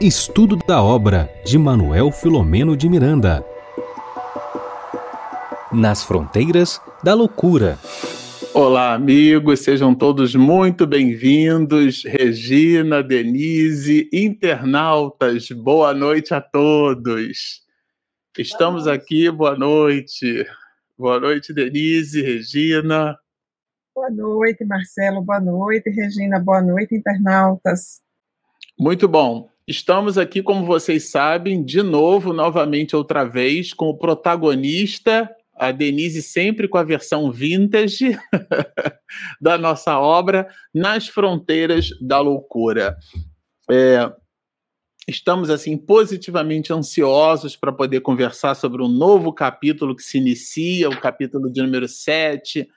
Estudo da obra de Manuel Filomeno de Miranda. Nas fronteiras da loucura. Olá, amigos, sejam todos muito bem-vindos. Regina, Denise, internautas, boa noite a todos. Estamos aqui, boa noite. Boa noite, Denise, Regina. Boa noite, Marcelo, boa noite, Regina, boa noite, internautas. Muito bom. Estamos aqui, como vocês sabem, de novo, novamente, outra vez, com o protagonista, a Denise, sempre com a versão vintage da nossa obra, Nas Fronteiras da Loucura. É, estamos, assim, positivamente ansiosos para poder conversar sobre um novo capítulo que se inicia, o capítulo de número 7.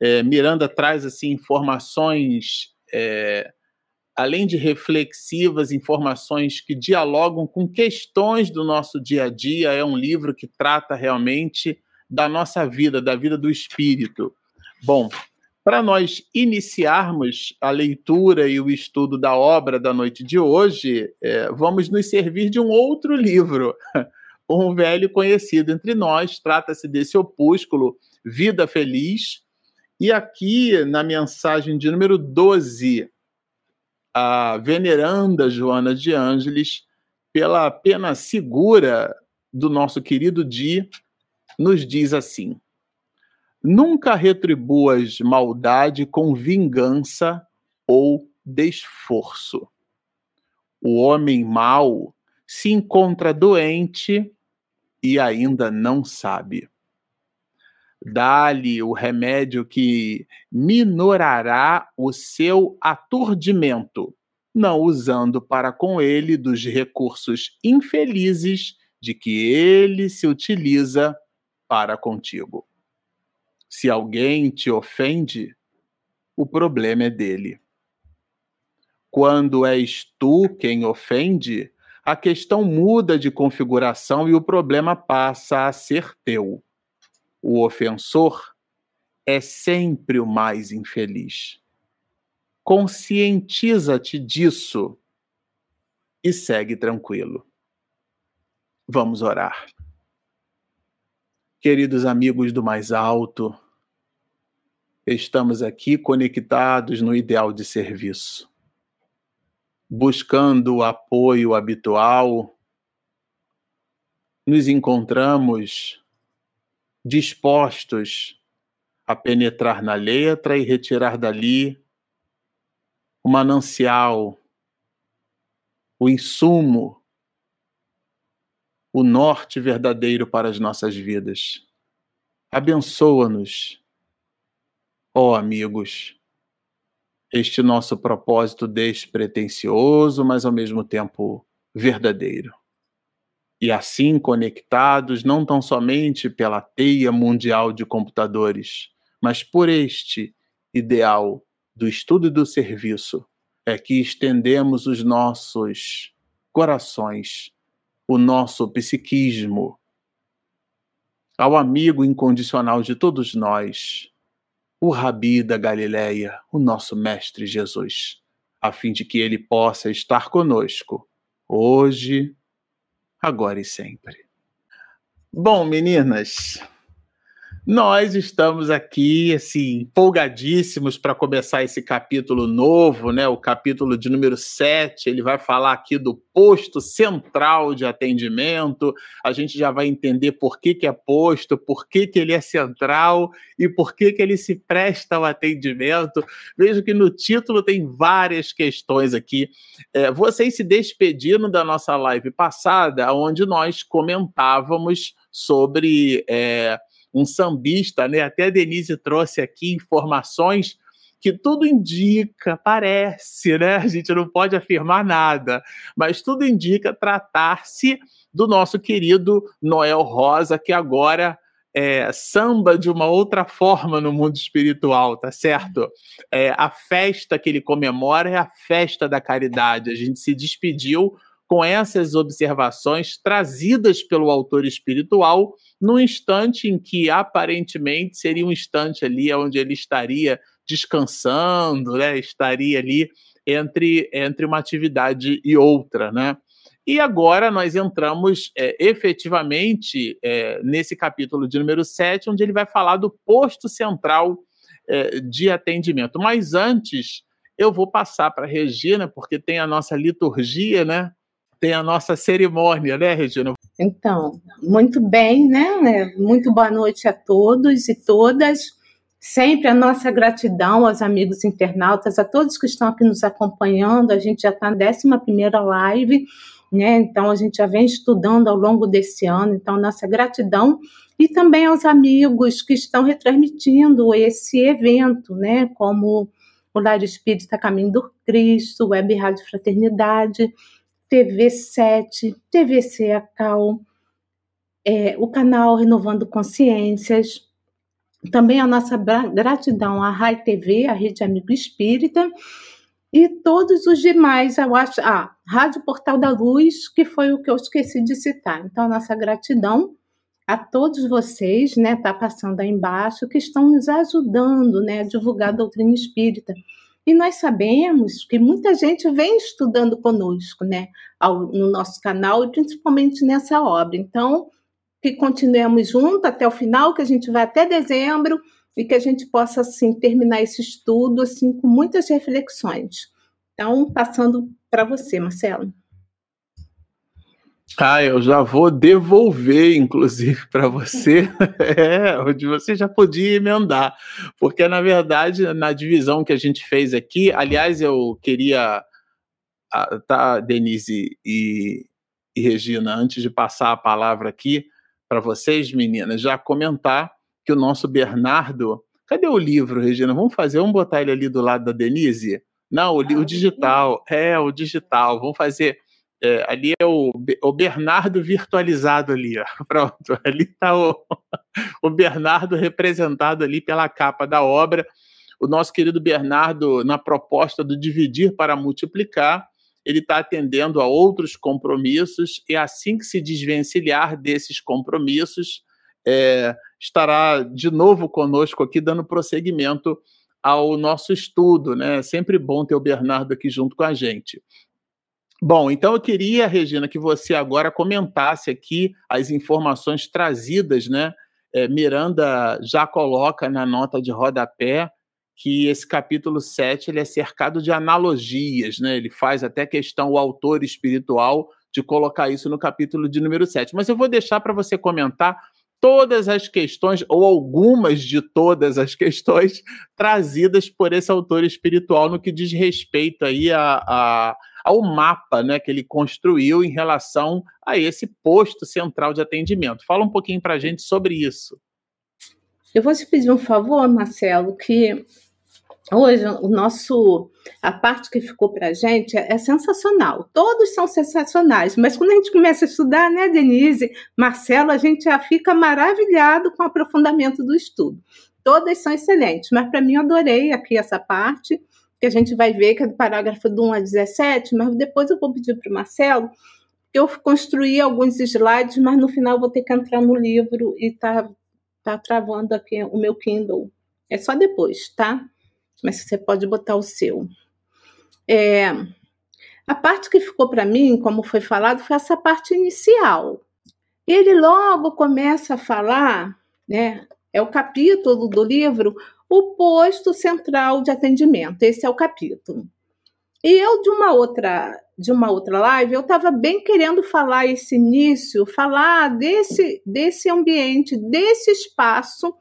É, Miranda traz, assim, informações. É, além de reflexivas, informações que dialogam com questões do nosso dia a dia. É um livro que trata realmente da nossa vida, da vida do espírito. Bom, para nós iniciarmos a leitura e o estudo da obra da noite de hoje, é, vamos nos servir de um outro livro, um velho conhecido entre nós. Trata-se desse opúsculo, Vida Feliz. E aqui, na mensagem de número 12, a veneranda Joana de Ângeles, pela pena segura do nosso querido Di, nos diz assim: Nunca retribuas maldade com vingança ou desforço. O homem mau se encontra doente e ainda não sabe. Dá-lhe o remédio que minorará o seu aturdimento, não usando para com ele dos recursos infelizes de que ele se utiliza para contigo. Se alguém te ofende, o problema é dele. Quando és tu quem ofende, a questão muda de configuração e o problema passa a ser teu o ofensor é sempre o mais infeliz. Conscientiza-te disso e segue tranquilo. Vamos orar. Queridos amigos do mais alto, estamos aqui conectados no ideal de serviço, buscando o apoio habitual. Nos encontramos dispostos a penetrar na letra e retirar dali o manancial, o insumo, o norte verdadeiro para as nossas vidas. Abençoa-nos, ó oh amigos, este nosso propósito despretensioso, mas ao mesmo tempo verdadeiro e assim conectados não tão somente pela teia mundial de computadores, mas por este ideal do estudo e do serviço, é que estendemos os nossos corações, o nosso psiquismo ao amigo incondicional de todos nós, o Rabi da Galileia, o nosso Mestre Jesus, a fim de que ele possa estar conosco, hoje agora e sempre. Bom, meninas, nós estamos aqui, assim, empolgadíssimos para começar esse capítulo novo, né? O capítulo de número 7. Ele vai falar aqui do posto central de atendimento. A gente já vai entender por que, que é posto, por que, que ele é central e por que, que ele se presta ao atendimento. Vejo que no título tem várias questões aqui. É, vocês se despediram da nossa live passada, onde nós comentávamos sobre. É, um sambista, né? Até a Denise trouxe aqui informações que tudo indica, parece, né? A gente não pode afirmar nada, mas tudo indica tratar-se do nosso querido Noel Rosa, que agora é, samba de uma outra forma no mundo espiritual, tá certo? É, a festa que ele comemora é a festa da caridade. A gente se despediu com essas observações trazidas pelo autor espiritual no instante em que aparentemente seria um instante ali onde ele estaria descansando, né? estaria ali entre, entre uma atividade e outra, né? E agora nós entramos é, efetivamente é, nesse capítulo de número 7, onde ele vai falar do posto central é, de atendimento. Mas antes, eu vou passar para a Regina, porque tem a nossa liturgia, né? Tem a nossa cerimônia, né, Regina? Então, muito bem, né? Muito boa noite a todos e todas. Sempre a nossa gratidão aos amigos internautas, a todos que estão aqui nos acompanhando. A gente já está na 11 live né? Então a gente já vem estudando ao longo desse ano, então nossa gratidão e também aos amigos que estão retransmitindo esse evento, né? Como o Lar Espírita Caminho do Cristo, Web Rádio Fraternidade, TV 7, TVC Acal, é, o canal Renovando Consciências, também a nossa gratidão à RAI TV, a Rede Amigo Espírita, e todos os demais, eu acho. Ah, Rádio Portal da Luz, que foi o que eu esqueci de citar. Então, nossa gratidão a todos vocês, né, tá passando aí embaixo, que estão nos ajudando, né, a divulgar a doutrina espírita. E nós sabemos que muita gente vem estudando conosco, né, ao, no nosso canal e principalmente nessa obra. Então, que continuemos juntos até o final, que a gente vai até dezembro e que a gente possa assim terminar esse estudo assim com muitas reflexões. Então, passando para você, Marcelo. Ah, eu já vou devolver, inclusive, para você, é, onde você já podia emendar, porque na verdade, na divisão que a gente fez aqui, aliás, eu queria, tá, Denise e, e Regina, antes de passar a palavra aqui para vocês, meninas, já comentar que o nosso Bernardo. Cadê o livro, Regina? Vamos fazer, vamos botar ele ali do lado da Denise? Não, o, ah, o digital. É, o digital. Vamos fazer. É, ali é o, o Bernardo virtualizado ali, ó. Pronto, ali está o, o Bernardo representado ali pela capa da obra. O nosso querido Bernardo, na proposta do dividir para multiplicar, ele está atendendo a outros compromissos, e assim que se desvencilhar desses compromissos, é, estará de novo conosco aqui, dando prosseguimento ao nosso estudo. Né? É sempre bom ter o Bernardo aqui junto com a gente. Bom, então eu queria, Regina, que você agora comentasse aqui as informações trazidas, né? É, Miranda já coloca na nota de rodapé que esse capítulo 7 ele é cercado de analogias, né? Ele faz até questão, o autor espiritual, de colocar isso no capítulo de número 7. Mas eu vou deixar para você comentar todas as questões, ou algumas de todas as questões, trazidas por esse autor espiritual no que diz respeito aí a, a, ao mapa né, que ele construiu em relação a esse posto central de atendimento. Fala um pouquinho para a gente sobre isso. Eu vou te pedir um favor, Marcelo, que Hoje, o nosso, a parte que ficou para gente é, é, sensacional. Todos são sensacionais, mas quando a gente começa a estudar, né, Denise, Marcelo, a gente já fica maravilhado com o aprofundamento do estudo. Todas são excelentes, mas para mim eu adorei aqui essa parte, que a gente vai ver que é do parágrafo do 1 a 17, mas depois eu vou pedir para o Marcelo, eu construí alguns slides, mas no final vou ter que entrar no livro e tá, tá travando aqui o meu Kindle. É só depois, tá? mas você pode botar o seu. É, a parte que ficou para mim, como foi falado, foi essa parte inicial. Ele logo começa a falar, né? É o capítulo do livro, o posto central de atendimento. Esse é o capítulo. E eu de uma outra de uma outra live, eu estava bem querendo falar esse início, falar desse desse ambiente, desse espaço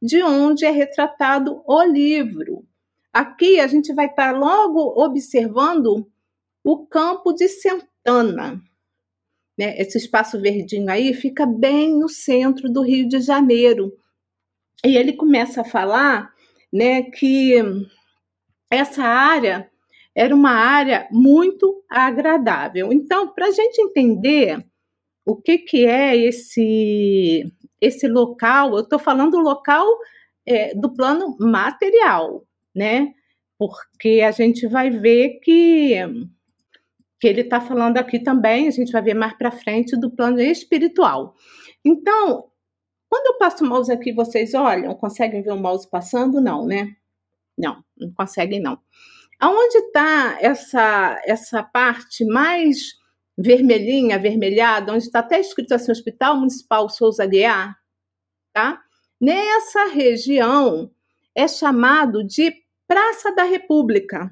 de onde é retratado o livro. Aqui a gente vai estar logo observando o campo de Santana. Né? Esse espaço verdinho aí fica bem no centro do Rio de Janeiro. E ele começa a falar né, que essa área era uma área muito agradável. Então, para a gente entender o que, que é esse, esse local, eu estou falando local é, do plano material, né? Porque a gente vai ver que, que ele está falando aqui também, a gente vai ver mais para frente do plano espiritual. Então, quando eu passo o mouse aqui, vocês olham, conseguem ver o mouse passando? Não, né? Não, não conseguem não. Aonde está essa, essa parte mais vermelhinha, avermelhada, onde está até escrito assim, Hospital Municipal Souza Guiar, tá? Nessa região é chamado de Praça da República.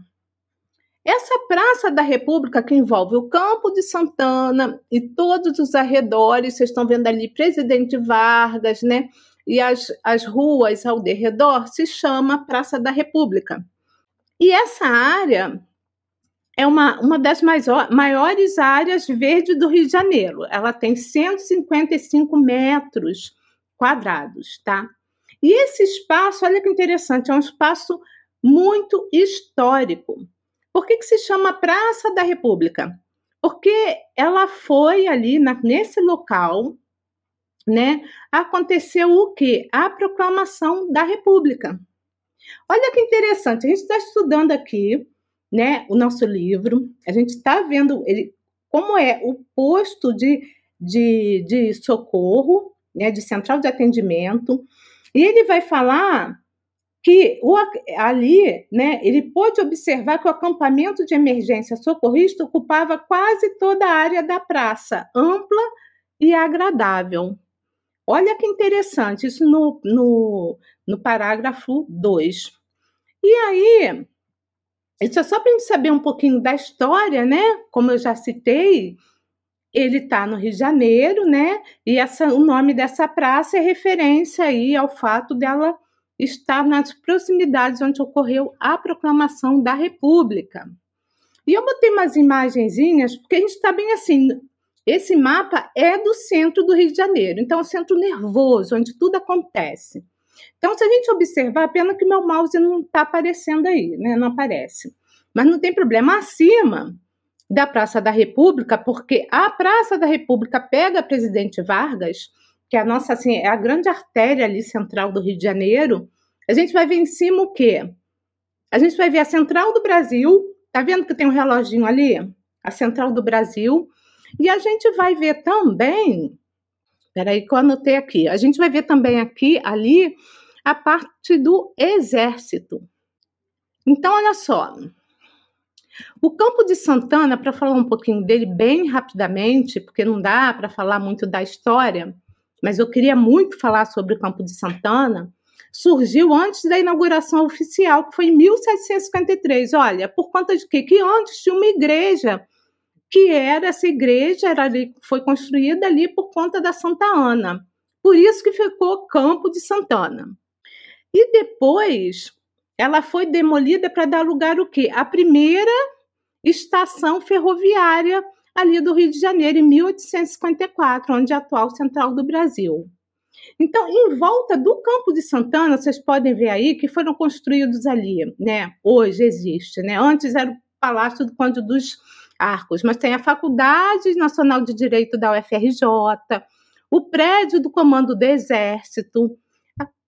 Essa Praça da República que envolve o Campo de Santana e todos os arredores, vocês estão vendo ali Presidente Vargas, né? E as, as ruas ao derredor se chama Praça da República. E essa área é uma, uma das mais, maiores áreas verdes do Rio de Janeiro. Ela tem 155 metros quadrados, tá? E esse espaço, olha que interessante, é um espaço muito histórico. Por que, que se chama Praça da República? Porque ela foi ali na, nesse local, né? Aconteceu o que? A proclamação da República. Olha que interessante, a gente está estudando aqui né, o nosso livro, a gente está vendo ele, como é o posto de, de, de socorro, né, de central de atendimento, e ele vai falar que o, ali, né, ele pôde observar que o acampamento de emergência socorrista ocupava quase toda a área da praça, ampla e agradável. Olha que interessante, isso no, no, no parágrafo 2. E aí, isso é só para a gente saber um pouquinho da história, né? Como eu já citei, ele está no Rio de Janeiro, né? E essa, o nome dessa praça é referência aí ao fato dela estar nas proximidades onde ocorreu a proclamação da República. E eu botei umas imagenzinhas, porque a gente está bem assim. Esse mapa é do centro do Rio de Janeiro, então é o centro nervoso, onde tudo acontece. Então, se a gente observar, pena que meu mouse não está aparecendo aí, né? Não aparece. Mas não tem problema. Acima da Praça da República, porque a Praça da República pega Presidente Vargas, que é a nossa, assim, é a grande artéria ali central do Rio de Janeiro. A gente vai ver em cima o quê? A gente vai ver a Central do Brasil. Tá vendo que tem um reloginho ali? A Central do Brasil. E a gente vai ver também Peraí que eu anotei aqui. A gente vai ver também aqui, ali, a parte do exército. Então, olha só. O Campo de Santana, para falar um pouquinho dele bem rapidamente, porque não dá para falar muito da história, mas eu queria muito falar sobre o Campo de Santana, surgiu antes da inauguração oficial, que foi em 1753. Olha, por conta de quê? Que antes tinha uma igreja que era essa igreja era ali, foi construída ali por conta da Santa Ana. Por isso que ficou Campo de Santana. E depois ela foi demolida para dar lugar o quê? A primeira estação ferroviária ali do Rio de Janeiro em 1854, onde é a atual Central do Brasil. Então, em volta do Campo de Santana, vocês podem ver aí que foram construídos ali, né? Hoje existe, né? Antes era o Palácio do Conde dos Arcos, mas tem a Faculdade Nacional de Direito da UFRJ, o prédio do Comando do Exército,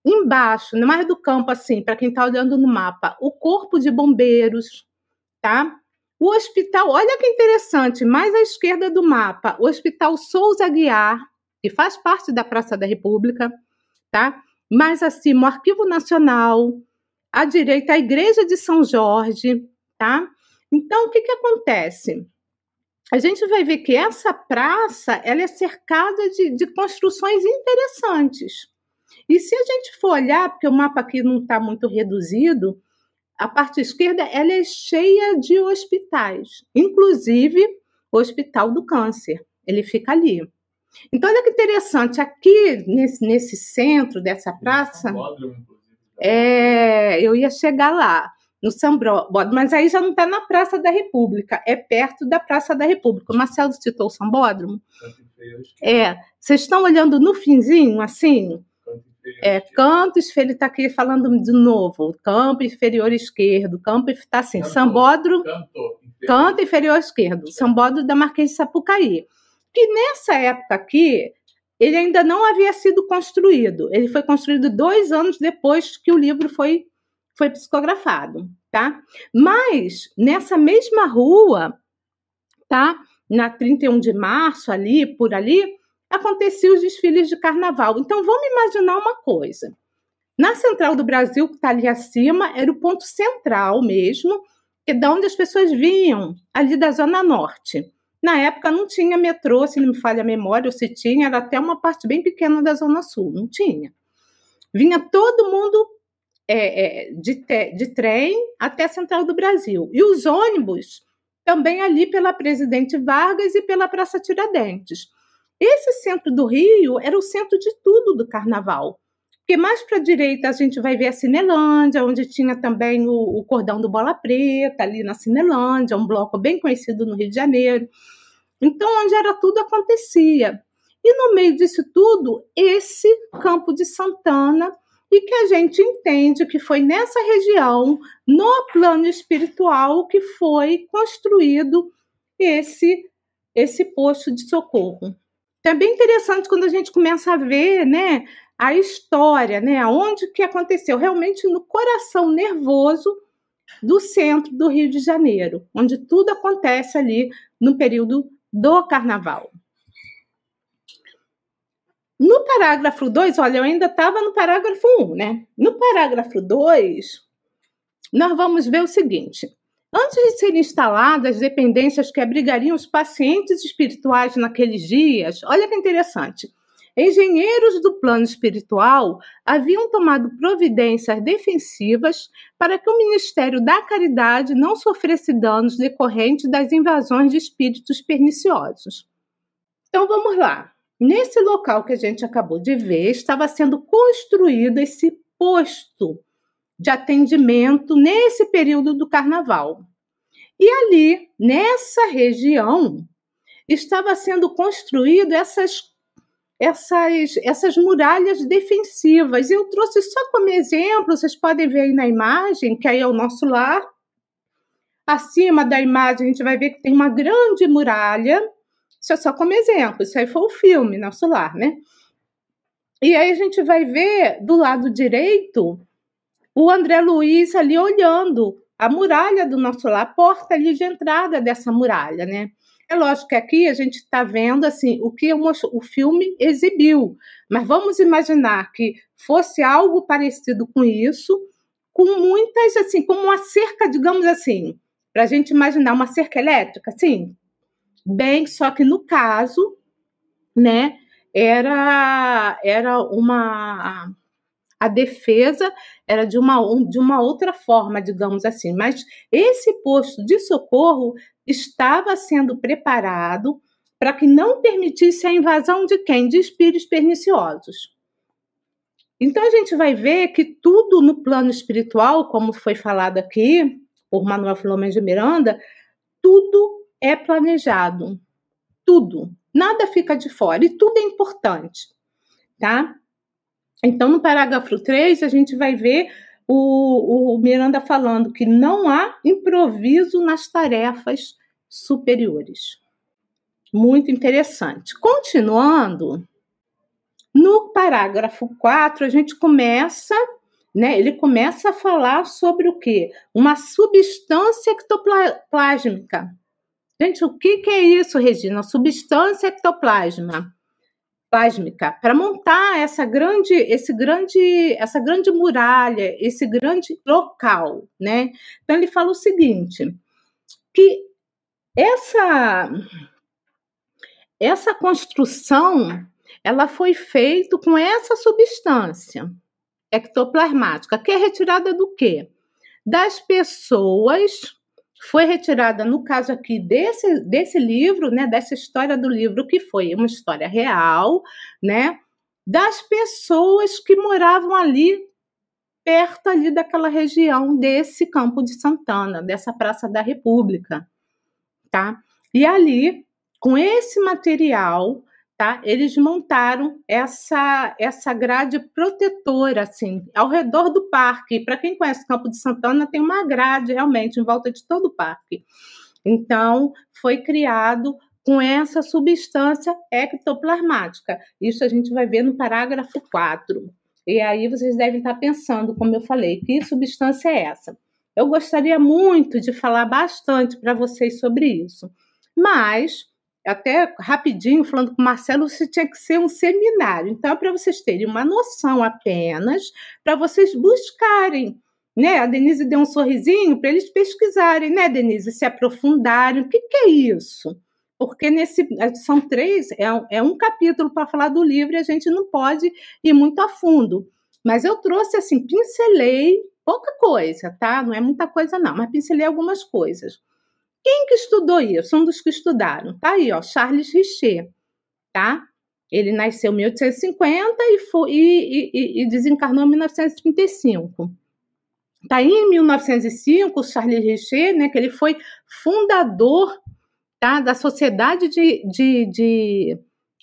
embaixo, no mais do campo, assim, para quem está olhando no mapa, o Corpo de Bombeiros, tá? O hospital, olha que interessante, mais à esquerda do mapa, o Hospital Souza Guiar, que faz parte da Praça da República, tá? Mais acima, o Arquivo Nacional, à direita, a Igreja de São Jorge, tá? Então, o que, que acontece? A gente vai ver que essa praça ela é cercada de, de construções interessantes. E se a gente for olhar, porque o mapa aqui não está muito reduzido, a parte esquerda ela é cheia de hospitais, inclusive o Hospital do Câncer. Ele fica ali. Então, olha que interessante, aqui nesse, nesse centro dessa praça. É, eu ia chegar lá no Sambódromo, mas aí já não está na Praça da República, é perto da Praça da República. O Marcelo citou o Sambódromo. É, vocês estão olhando no finzinho, assim? É, canto ele está aqui falando de novo, campo inferior esquerdo, campo está assim, canto, sambódromo, canto inferior. canto inferior esquerdo, sambódromo da Marquês de Sapucaí. Que nessa época aqui, ele ainda não havia sido construído, ele foi construído dois anos depois que o livro foi foi psicografado, tá? Mas nessa mesma rua, tá? Na 31 de março, ali, por ali, aconteciam os desfiles de carnaval. Então vamos imaginar uma coisa. Na Central do Brasil, que está ali acima, era o ponto central mesmo, que da onde as pessoas vinham, ali da Zona Norte. Na época não tinha metrô, se não me falha a memória, ou se tinha, era até uma parte bem pequena da Zona Sul, não tinha. Vinha todo mundo é, é, de, te, de trem até a Central do Brasil. E os ônibus também ali pela Presidente Vargas e pela Praça Tiradentes. Esse centro do Rio era o centro de tudo do carnaval. Porque mais para a direita a gente vai ver a Cinelândia, onde tinha também o, o, Cordão do Bola Preta, ali na Cinelândia, um bloco bem conhecido no Rio de Janeiro. Então, onde era tudo acontecia. E no meio disso tudo, esse Campo de Santana, e que a gente entende que foi nessa região, no plano espiritual, que foi construído esse, esse posto de socorro. Então, é bem interessante quando a gente começa a ver né, a história, né? Onde que aconteceu? Realmente no coração nervoso do centro do Rio de Janeiro, onde tudo acontece ali no período do carnaval. No parágrafo 2, olha, eu ainda estava no parágrafo 1, um, né? No parágrafo 2, nós vamos ver o seguinte: antes de serem instaladas as dependências que abrigariam os pacientes espirituais naqueles dias, olha que interessante engenheiros do plano espiritual haviam tomado providências defensivas para que o Ministério da Caridade não sofresse danos decorrentes das invasões de espíritos perniciosos. Então vamos lá. Nesse local que a gente acabou de ver, estava sendo construído esse posto de atendimento nesse período do carnaval. E ali, nessa região, estava sendo construído essas essas, essas muralhas defensivas. Eu trouxe só como exemplo, vocês podem ver aí na imagem, que aí é o nosso lar. Acima da imagem, a gente vai ver que tem uma grande muralha. Isso é só como exemplo, isso aí foi o filme, nosso lar, né? E aí a gente vai ver do lado direito o André Luiz ali olhando a muralha do nosso lar, a porta ali de entrada dessa muralha, né? É lógico que aqui a gente está vendo assim o que o filme exibiu, mas vamos imaginar que fosse algo parecido com isso, com muitas assim, como uma cerca, digamos assim, para a gente imaginar uma cerca elétrica, assim, bem, só que no caso, né, era era uma a defesa era de uma, de uma outra forma, digamos assim. Mas esse posto de socorro estava sendo preparado para que não permitisse a invasão de quem? De espíritos perniciosos. Então a gente vai ver que tudo no plano espiritual, como foi falado aqui por Manuel Filomeno de Miranda, tudo é planejado. Tudo. Nada fica de fora e tudo é importante, tá? Então, no parágrafo 3, a gente vai ver o, o Miranda falando que não há improviso nas tarefas superiores. Muito interessante. Continuando, no parágrafo 4, a gente começa, né? Ele começa a falar sobre o quê? Uma substância ectoplásmica. Gente, o que, que é isso, Regina? Substância ectoplasma plásmica para montar essa grande, esse grande, essa grande muralha, esse grande local, né? Então ele fala o seguinte, que essa essa construção ela foi feita com essa substância ectoplasmática, que é retirada do quê? Das pessoas foi retirada, no caso aqui desse, desse livro, né, dessa história do livro, que foi uma história real, né, das pessoas que moravam ali, perto ali daquela região desse Campo de Santana, dessa Praça da República, tá? E ali, com esse material, tá? Eles montaram essa essa grade protetora assim, ao redor do parque. Para quem conhece o Campo de Santana, tem uma grade realmente em volta de todo o parque. Então, foi criado com essa substância ectoplasmática. Isso a gente vai ver no parágrafo 4. E aí vocês devem estar pensando, como eu falei, que substância é essa? Eu gostaria muito de falar bastante para vocês sobre isso, mas até rapidinho, falando com o Marcelo, isso tinha que ser um seminário. Então, é para vocês terem uma noção apenas, para vocês buscarem né? A Denise deu um sorrisinho para eles pesquisarem, né, Denise? Se aprofundarem. O que, que é isso? Porque nesse são três, é, é um capítulo para falar do livro e a gente não pode ir muito a fundo. Mas eu trouxe assim, pincelei pouca coisa, tá? Não é muita coisa, não, mas pincelei algumas coisas. Quem que estudou isso? Um dos que estudaram. Tá aí, ó, Charles Richer, tá? Ele nasceu em 1850 e, foi, e, e, e desencarnou em 1935. Tá aí em 1905, Charles Richer, né, que ele foi fundador tá, da Sociedade de, de, de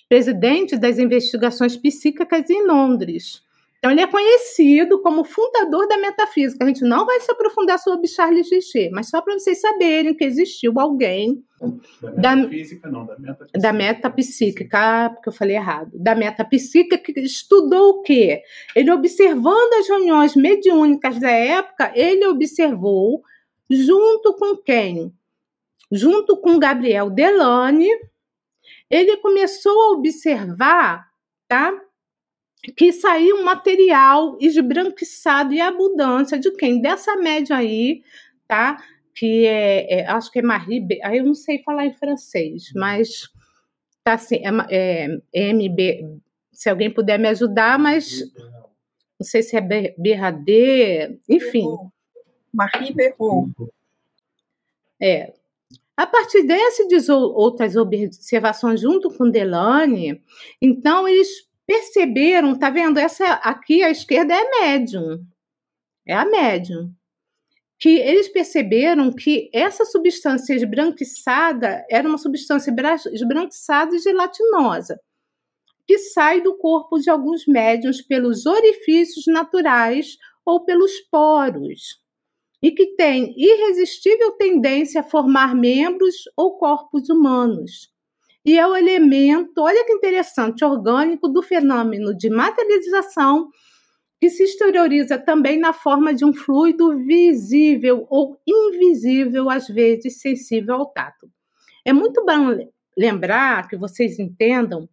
Presidente das Investigações Psíquicas em Londres. Então, ele é conhecido como fundador da metafísica. A gente não vai se aprofundar sobre Charles Richer, mas só para vocês saberem que existiu alguém. Da metafísica, da, não, da metapsíquica. Da metapsíquica, porque eu falei errado. Da metapsíquica, que estudou o quê? Ele, observando as reuniões mediúnicas da época, ele observou, junto com quem? Junto com Gabriel Delane, ele começou a observar, tá? Que saiu um material esbranquiçado e abundância de quem? Dessa média aí, tá? Que é, é acho que é Marie, aí eu não sei falar em francês, mas tá assim, é, é MB, se alguém puder me ajudar, mas não sei se é BRD, enfim. Marie Berraud. É. A partir dessas outras observações junto com Delane, então eles perceberam, tá vendo? Essa aqui à esquerda é médium. É a médium. Que eles perceberam que essa substância esbranquiçada era uma substância esbranquiçada e gelatinosa, que sai do corpo de alguns médiums pelos orifícios naturais ou pelos poros, e que tem irresistível tendência a formar membros ou corpos humanos e é o elemento, olha que interessante, orgânico do fenômeno de materialização que se exterioriza também na forma de um fluido visível ou invisível, às vezes sensível ao tato. É muito bom lembrar que vocês entendam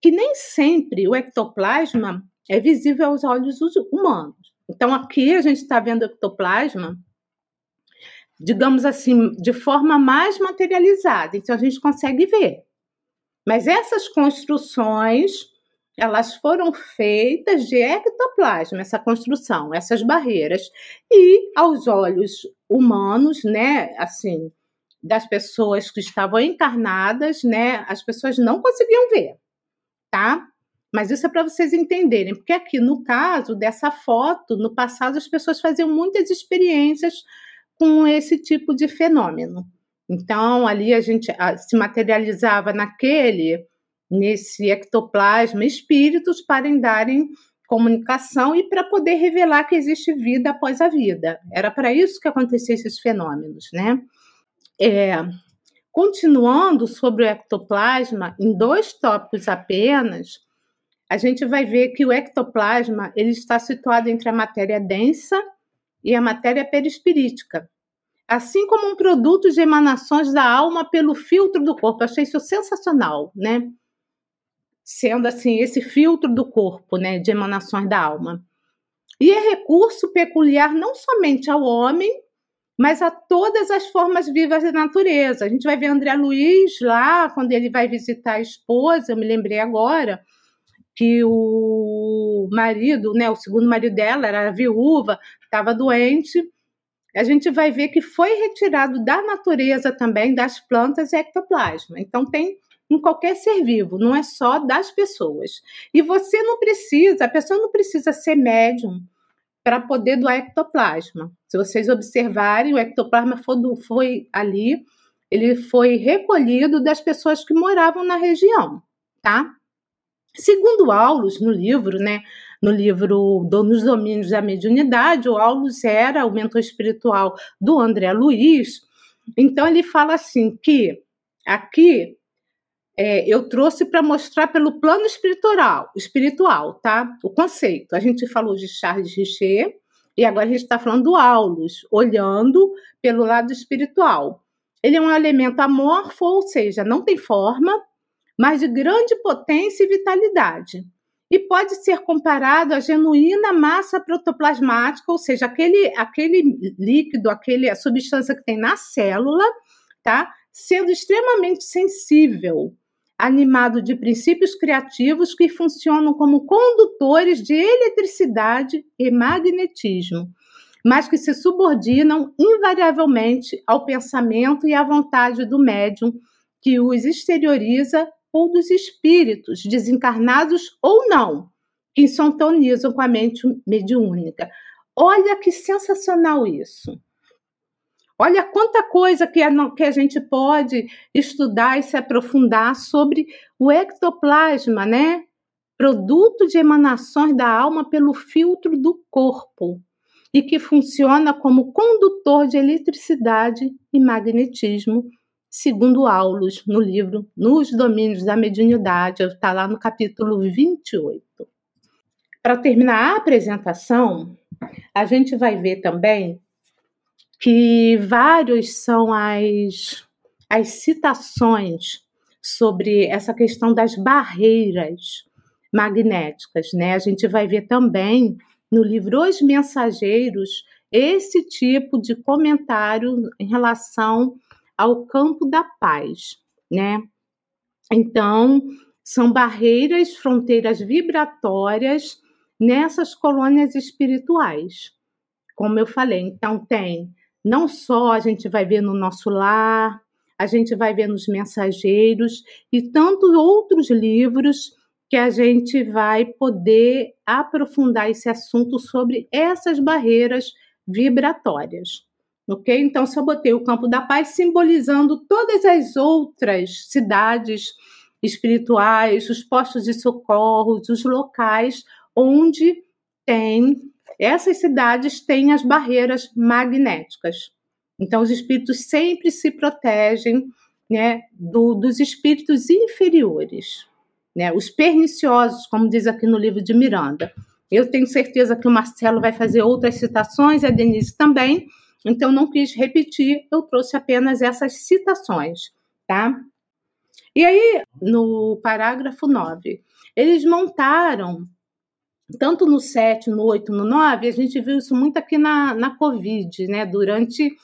que nem sempre o ectoplasma é visível aos olhos humanos. Então, aqui a gente está vendo o ectoplasma, digamos assim, de forma mais materializada. Então, a gente consegue ver. Mas essas construções, elas foram feitas de ectoplasma, essa construção, essas barreiras. E aos olhos humanos, né, assim, das pessoas que estavam encarnadas, né, as pessoas não conseguiam ver, tá? Mas isso é para vocês entenderem, porque aqui no caso dessa foto, no passado as pessoas faziam muitas experiências com esse tipo de fenômeno. Então, ali a gente se materializava naquele, nesse ectoplasma, espíritos para darem comunicação e para poder revelar que existe vida após a vida. Era para isso que aconteciam esses fenômenos, né? É, continuando sobre o ectoplasma, em dois tópicos apenas, a gente vai ver que o ectoplasma ele está situado entre a matéria densa e a matéria perispirítica assim como um produto de emanações da alma pelo filtro do corpo. Eu achei isso sensacional, né? Sendo assim, esse filtro do corpo, né, de emanações da alma. E é recurso peculiar não somente ao homem, mas a todas as formas vivas da natureza. A gente vai ver André Luiz lá, quando ele vai visitar a esposa, eu me lembrei agora, que o marido, né, o segundo marido dela era viúva, estava doente, a gente vai ver que foi retirado da natureza também, das plantas, ectoplasma. Então, tem em qualquer ser vivo, não é só das pessoas. E você não precisa, a pessoa não precisa ser médium para poder doar ectoplasma. Se vocês observarem, o ectoplasma foi, foi ali, ele foi recolhido das pessoas que moravam na região, tá? Segundo Aulus, no livro, né, no livro Nos Domínios da Mediunidade, o Aulus era o mentor espiritual do André Luiz. Então, ele fala assim que aqui é, eu trouxe para mostrar pelo plano espiritual, espiritual, tá? O conceito. A gente falou de Charles Richer e agora a gente está falando do Aulus, olhando pelo lado espiritual. Ele é um elemento amorfo, ou seja, não tem forma, mas de grande potência e vitalidade e pode ser comparado à genuína massa protoplasmática, ou seja, aquele, aquele líquido, aquele, a substância que tem na célula, tá? sendo extremamente sensível, animado de princípios criativos que funcionam como condutores de eletricidade e magnetismo, mas que se subordinam invariavelmente ao pensamento e à vontade do médium que os exterioriza ou dos espíritos, desencarnados ou não, que sintonizam com a mente mediúnica. Olha que sensacional isso. Olha quanta coisa que a, gente pode estudar e se aprofundar sobre o ectoplasma, né? Produto de emanações da alma pelo filtro do corpo e que funciona como condutor de eletricidade e magnetismo, segundo Aulus, no livro Nos Domínios da Mediunidade, está lá no capítulo 28. Para terminar a apresentação, a gente vai ver também que vários são as, as citações sobre essa questão das barreiras magnéticas, né? A gente vai ver também no livro Os Mensageiros esse tipo de comentário em relação ao campo da paz, né? Então, são barreiras, fronteiras vibratórias nessas colônias espirituais. Como eu falei, então tem não só a gente vai ver no nosso lar, a gente vai ver nos mensageiros e tantos outros livros que a gente vai poder aprofundar esse assunto sobre essas barreiras vibratórias. Ok? Então, se eu botei o campo da paz simbolizando todas as outras cidades espirituais, os postos de socorro, os locais onde tem essas cidades têm as barreiras magnéticas. Então, os espíritos sempre se protegem né, do, dos espíritos inferiores, né, os perniciosos, como diz aqui no livro de Miranda. Eu tenho certeza que o Marcelo vai fazer outras citações, a Denise também, então não quis repetir, eu trouxe apenas essas citações, tá? E aí, no parágrafo 9, eles montaram tanto no 7, no 8, no 9, a gente viu isso muito aqui na, na Covid, né? Durante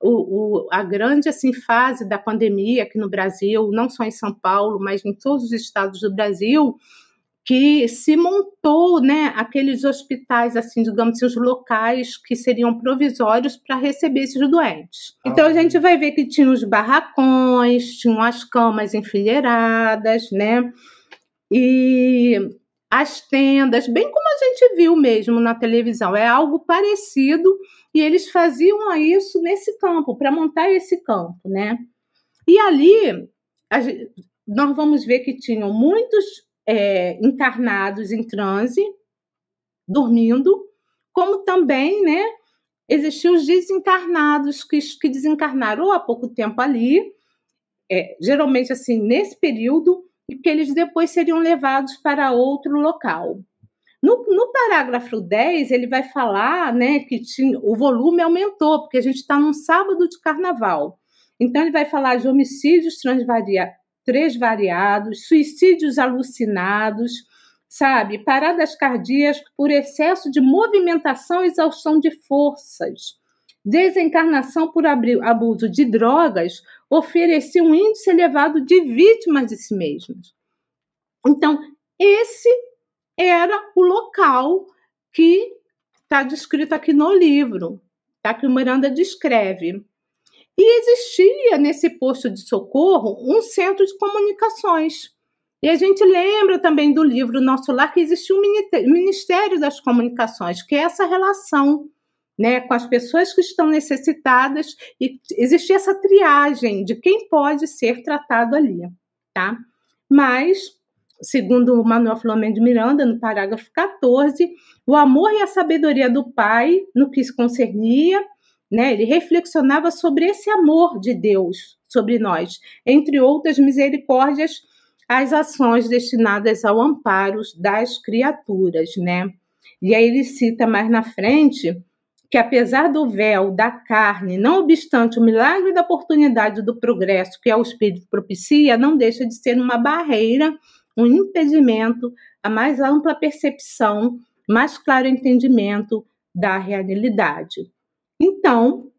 o, o, a grande assim, fase da pandemia aqui no Brasil, não só em São Paulo, mas em todos os estados do Brasil, que se montou né, aqueles hospitais, assim, digamos os locais que seriam provisórios para receber esses doentes. Então a gente vai ver que tinha os barracões, tinham as camas enfileiradas, né? E as tendas, bem como a gente viu mesmo na televisão. É algo parecido e eles faziam isso nesse campo, para montar esse campo, né? E ali nós vamos ver que tinham muitos é, encarnados em transe, dormindo, como também, né? Existiam os desencarnados que, que desencarnaram há pouco tempo ali, é, geralmente assim, nesse período, e que eles depois seriam levados para outro local. No, no, parágrafo 10, ele vai falar né, que tinha, o volume aumentou, porque a gente está num sábado de carnaval. Então, ele vai falar de homicídios transvaria, transvariados, suicídios alucinados, sabe? Paradas cardíacas por excesso de movimentação e exaustão de forças. Desencarnação por abuso de drogas oferecia um índice elevado de vítimas de si mesmas. Então, esse era o local que está descrito aqui no livro, tá? que o Miranda descreve. E existia nesse posto de socorro um centro de comunicações. E a gente lembra também do livro Nosso Lar que existia um Ministério das Comunicações, que é essa relação né, com as pessoas que estão necessitadas e existir essa triagem de quem pode ser tratado ali, tá? Mas, segundo o Manuel Flamengo de Miranda, no parágrafo 14, o amor e a sabedoria do pai no que se concernia, né, ele reflexionava sobre esse amor de Deus sobre nós, entre outras misericórdias, as ações destinadas ao amparo das criaturas, né? E aí ele cita mais na frente que apesar do véu da carne, não obstante o milagre da oportunidade do progresso que é o Espírito propicia, não deixa de ser uma barreira um impedimento a mais ampla percepção, mais claro entendimento da realidade. Então,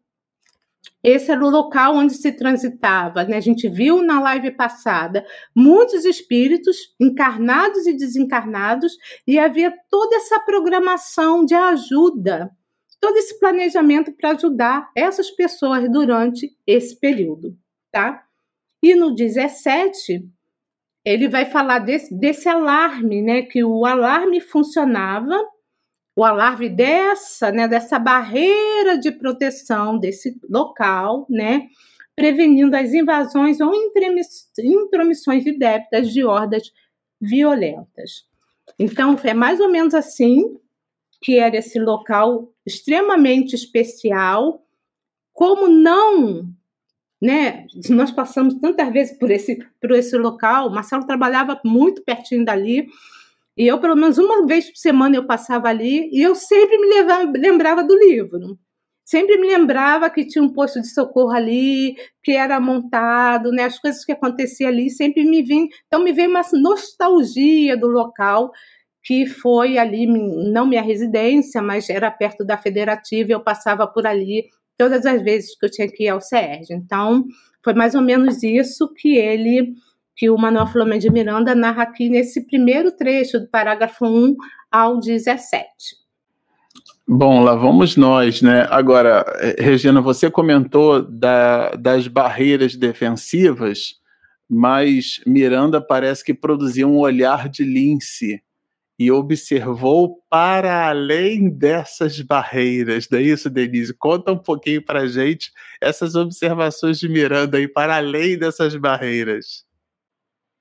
esse era o local onde se transitava. Né? A gente viu na live passada muitos espíritos encarnados e desencarnados, e havia toda essa programação de ajuda, todo esse planejamento para ajudar essas pessoas durante esse período. Tá? E no 17, ele vai falar desse, desse alarme, né? Que o alarme funcionava, o alarme dessa, né? Dessa barreira de proteção desse local, né? Prevenindo as invasões ou intromissões de débitas de hordas violentas. Então, é mais ou menos assim que era esse local extremamente especial. Como não né? Nós passamos tantas vezes por esse, por esse local. Marcelo trabalhava muito pertinho dali. E eu, pelo menos uma vez por semana, eu passava ali e eu sempre me levava, lembrava do livro. Sempre me lembrava que tinha um posto de socorro ali, que era montado, né? As coisas que aconteciam ali sempre me vinham. Então, me veio uma nostalgia do local, que foi ali, não minha residência, mas era perto da federativa, eu passava por ali todas as vezes que eu tinha que ir ao SERJ. Então, foi mais ou menos isso que ele, que o Manuel Filomeno de Miranda narra aqui nesse primeiro trecho, do parágrafo 1 ao 17. Bom, lá vamos nós, né? Agora, Regina, você comentou da, das barreiras defensivas, mas Miranda parece que produzia um olhar de lince e observou para além dessas barreiras, não é isso, Denise? Conta um pouquinho para gente essas observações de Miranda aí para além dessas barreiras.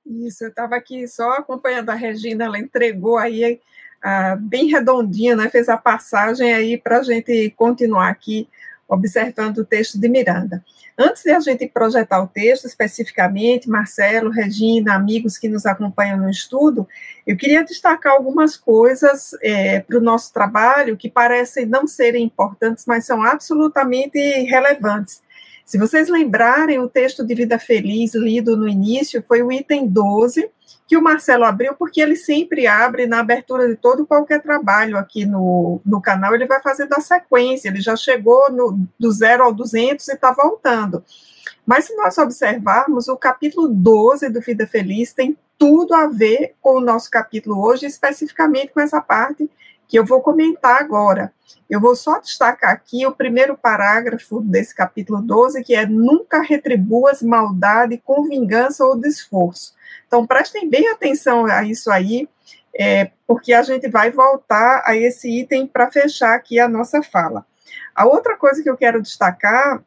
Isso, eu estava aqui só acompanhando a Regina, ela entregou aí ah, bem redondinha, né? Fez a passagem aí para a gente continuar aqui observando o texto de Miranda. Antes de a gente projetar o texto especificamente, Marcelo, Regina, amigos que nos acompanham no estudo, eu queria destacar algumas coisas é, para o nosso trabalho que parecem não serem importantes, mas são absolutamente relevantes. Se vocês lembrarem, o texto de Vida Feliz, lido no início, foi o item 12, que o Marcelo abriu, porque ele sempre abre na abertura de todo qualquer trabalho aqui no, no canal, ele vai fazendo a sequência, ele já chegou no, do zero ao 200 e está voltando. Mas se nós observarmos, o capítulo 12 do Vida Feliz tem tudo a ver com o nosso capítulo hoje, especificamente com essa parte que eu vou comentar agora. Eu vou só destacar aqui o primeiro parágrafo desse capítulo 12, que é nunca retribuas maldade com vingança ou desforço. Então, prestem bem atenção a isso aí, é, porque a gente vai voltar a esse item para fechar aqui a nossa fala. A outra coisa que eu quero destacar,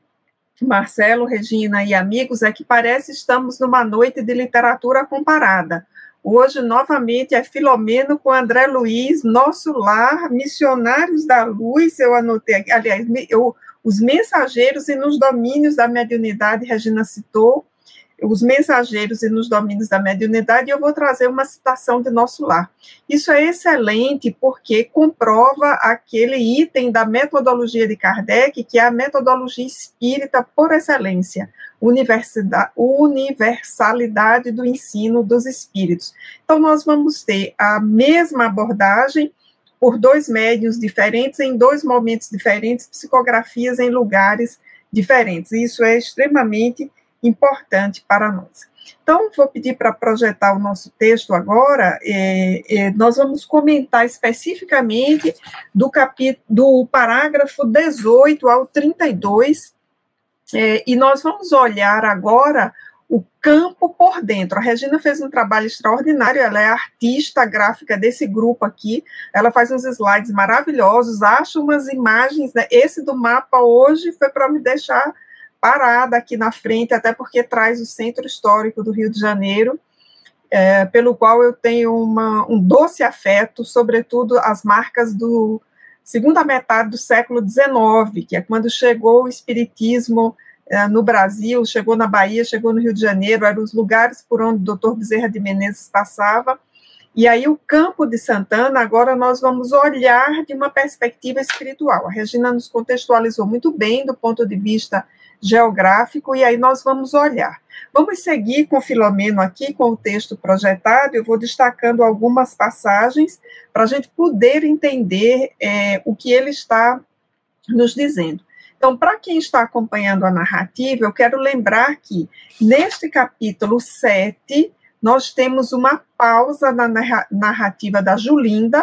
Marcelo, Regina e amigos, é que parece estamos numa noite de literatura comparada. Hoje, novamente, é Filomeno com André Luiz, Nosso Lar, Missionários da Luz, eu anotei, aliás, eu, os mensageiros e nos domínios da mediunidade, Regina citou, os mensageiros e nos domínios da mediunidade, eu vou trazer uma citação de Nosso Lar. Isso é excelente porque comprova aquele item da metodologia de Kardec, que é a metodologia espírita por excelência universalidade do ensino dos espíritos. Então, nós vamos ter a mesma abordagem por dois médios diferentes, em dois momentos diferentes, psicografias em lugares diferentes. Isso é extremamente importante para nós. Então, vou pedir para projetar o nosso texto agora. É, é, nós vamos comentar especificamente do do parágrafo 18 ao 32 é, e nós vamos olhar agora o campo por dentro. A Regina fez um trabalho extraordinário, ela é artista gráfica desse grupo aqui, ela faz uns slides maravilhosos, acha umas imagens, né? esse do mapa hoje foi para me deixar parada aqui na frente, até porque traz o centro histórico do Rio de Janeiro, é, pelo qual eu tenho uma, um doce afeto, sobretudo as marcas do segunda metade do século XIX, que é quando chegou o espiritismo é, no Brasil, chegou na Bahia, chegou no Rio de Janeiro, eram os lugares por onde o doutor Bezerra de Menezes passava. E aí, o campo de Santana, agora nós vamos olhar de uma perspectiva espiritual. A Regina nos contextualizou muito bem do ponto de vista geográfico, e aí nós vamos olhar. Vamos seguir com Filomeno aqui, com o texto projetado, eu vou destacando algumas passagens para a gente poder entender é, o que ele está nos dizendo. Então, para quem está acompanhando a narrativa, eu quero lembrar que neste capítulo 7, nós temos uma pausa na narrativa da Julinda,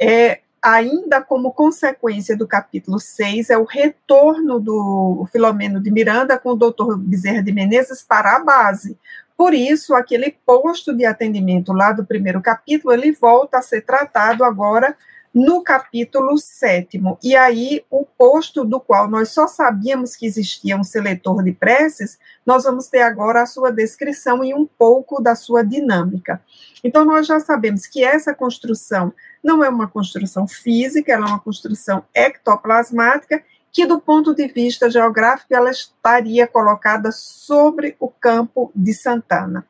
é, ainda como consequência do capítulo 6, é o retorno do Filomeno de Miranda com o doutor Bezerra de Menezes para a base. Por isso, aquele posto de atendimento lá do primeiro capítulo, ele volta a ser tratado agora no capítulo sétimo. E aí, o posto do qual nós só sabíamos que existia um seletor de preces, nós vamos ter agora a sua descrição e um pouco da sua dinâmica. Então, nós já sabemos que essa construção não é uma construção física, ela é uma construção ectoplasmática, que do ponto de vista geográfico ela estaria colocada sobre o campo de Santana.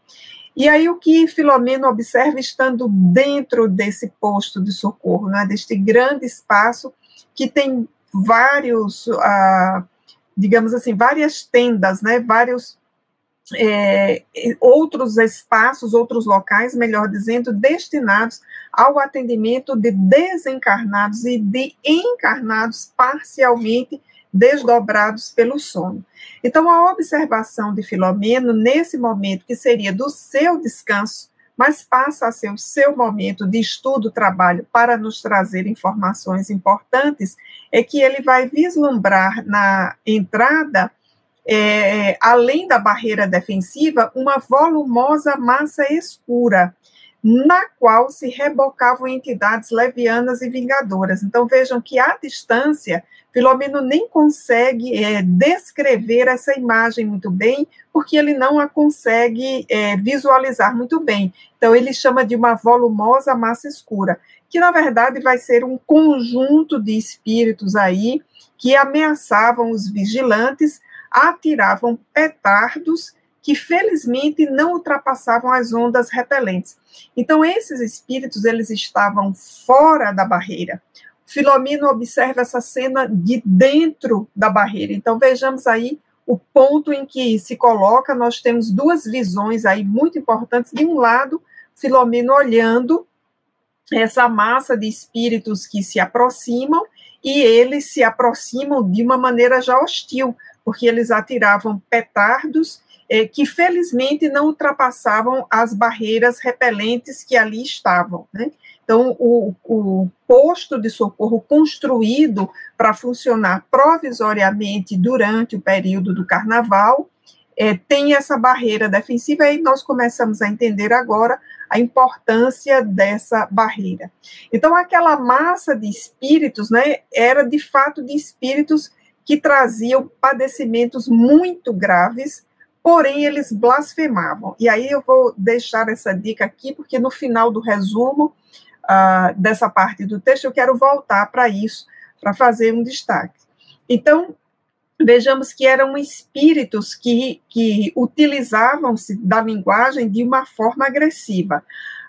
E aí o que Filomeno observa estando dentro desse posto de socorro, né, deste grande espaço que tem vários, ah, digamos assim, várias tendas, né, vários é, outros espaços, outros locais, melhor dizendo, destinados ao atendimento de desencarnados e de encarnados parcialmente desdobrados pelo sono. Então, a observação de Filomeno, nesse momento que seria do seu descanso, mas passa a ser o seu momento de estudo, trabalho, para nos trazer informações importantes, é que ele vai vislumbrar na entrada, é, além da barreira defensiva, uma volumosa massa escura, na qual se rebocavam entidades levianas e vingadoras. Então, vejam que à distância Filomeno nem consegue é, descrever essa imagem muito bem, porque ele não a consegue é, visualizar muito bem. Então, ele chama de uma volumosa massa escura, que na verdade vai ser um conjunto de espíritos aí que ameaçavam os vigilantes, atiravam petardos que felizmente não ultrapassavam as ondas repelentes. Então esses espíritos eles estavam fora da barreira. Filomeno observa essa cena de dentro da barreira. Então vejamos aí o ponto em que se coloca, nós temos duas visões aí muito importantes. De um lado, Filomeno olhando essa massa de espíritos que se aproximam e eles se aproximam de uma maneira já hostil, porque eles atiravam petardos eh, que felizmente não ultrapassavam as barreiras repelentes que ali estavam. Né? Então, o, o posto de socorro construído para funcionar provisoriamente durante o período do carnaval é, tem essa barreira defensiva e nós começamos a entender agora a importância dessa barreira. Então, aquela massa de espíritos, né, era de fato de espíritos que traziam padecimentos muito graves, porém eles blasfemavam. E aí eu vou deixar essa dica aqui, porque no final do resumo uh, dessa parte do texto, eu quero voltar para isso, para fazer um destaque. Então, vejamos que eram espíritos que, que utilizavam-se da linguagem de uma forma agressiva.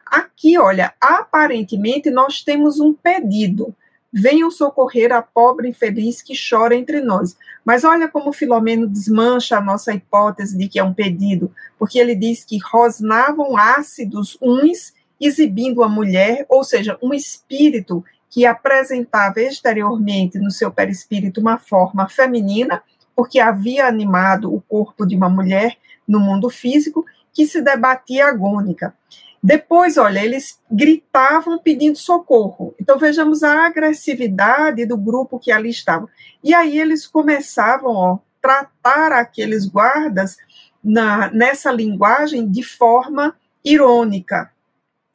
Aqui, olha, aparentemente nós temos um pedido. Venham socorrer a pobre infeliz que chora entre nós. Mas olha como Filomeno desmancha a nossa hipótese de que é um pedido, porque ele diz que rosnavam ácidos uns exibindo a mulher, ou seja, um espírito que apresentava exteriormente no seu perispírito uma forma feminina, porque havia animado o corpo de uma mulher no mundo físico, que se debatia agônica. Depois, olha, eles gritavam pedindo socorro. Então vejamos a agressividade do grupo que ali estava. E aí eles começavam a tratar aqueles guardas na, nessa linguagem de forma irônica.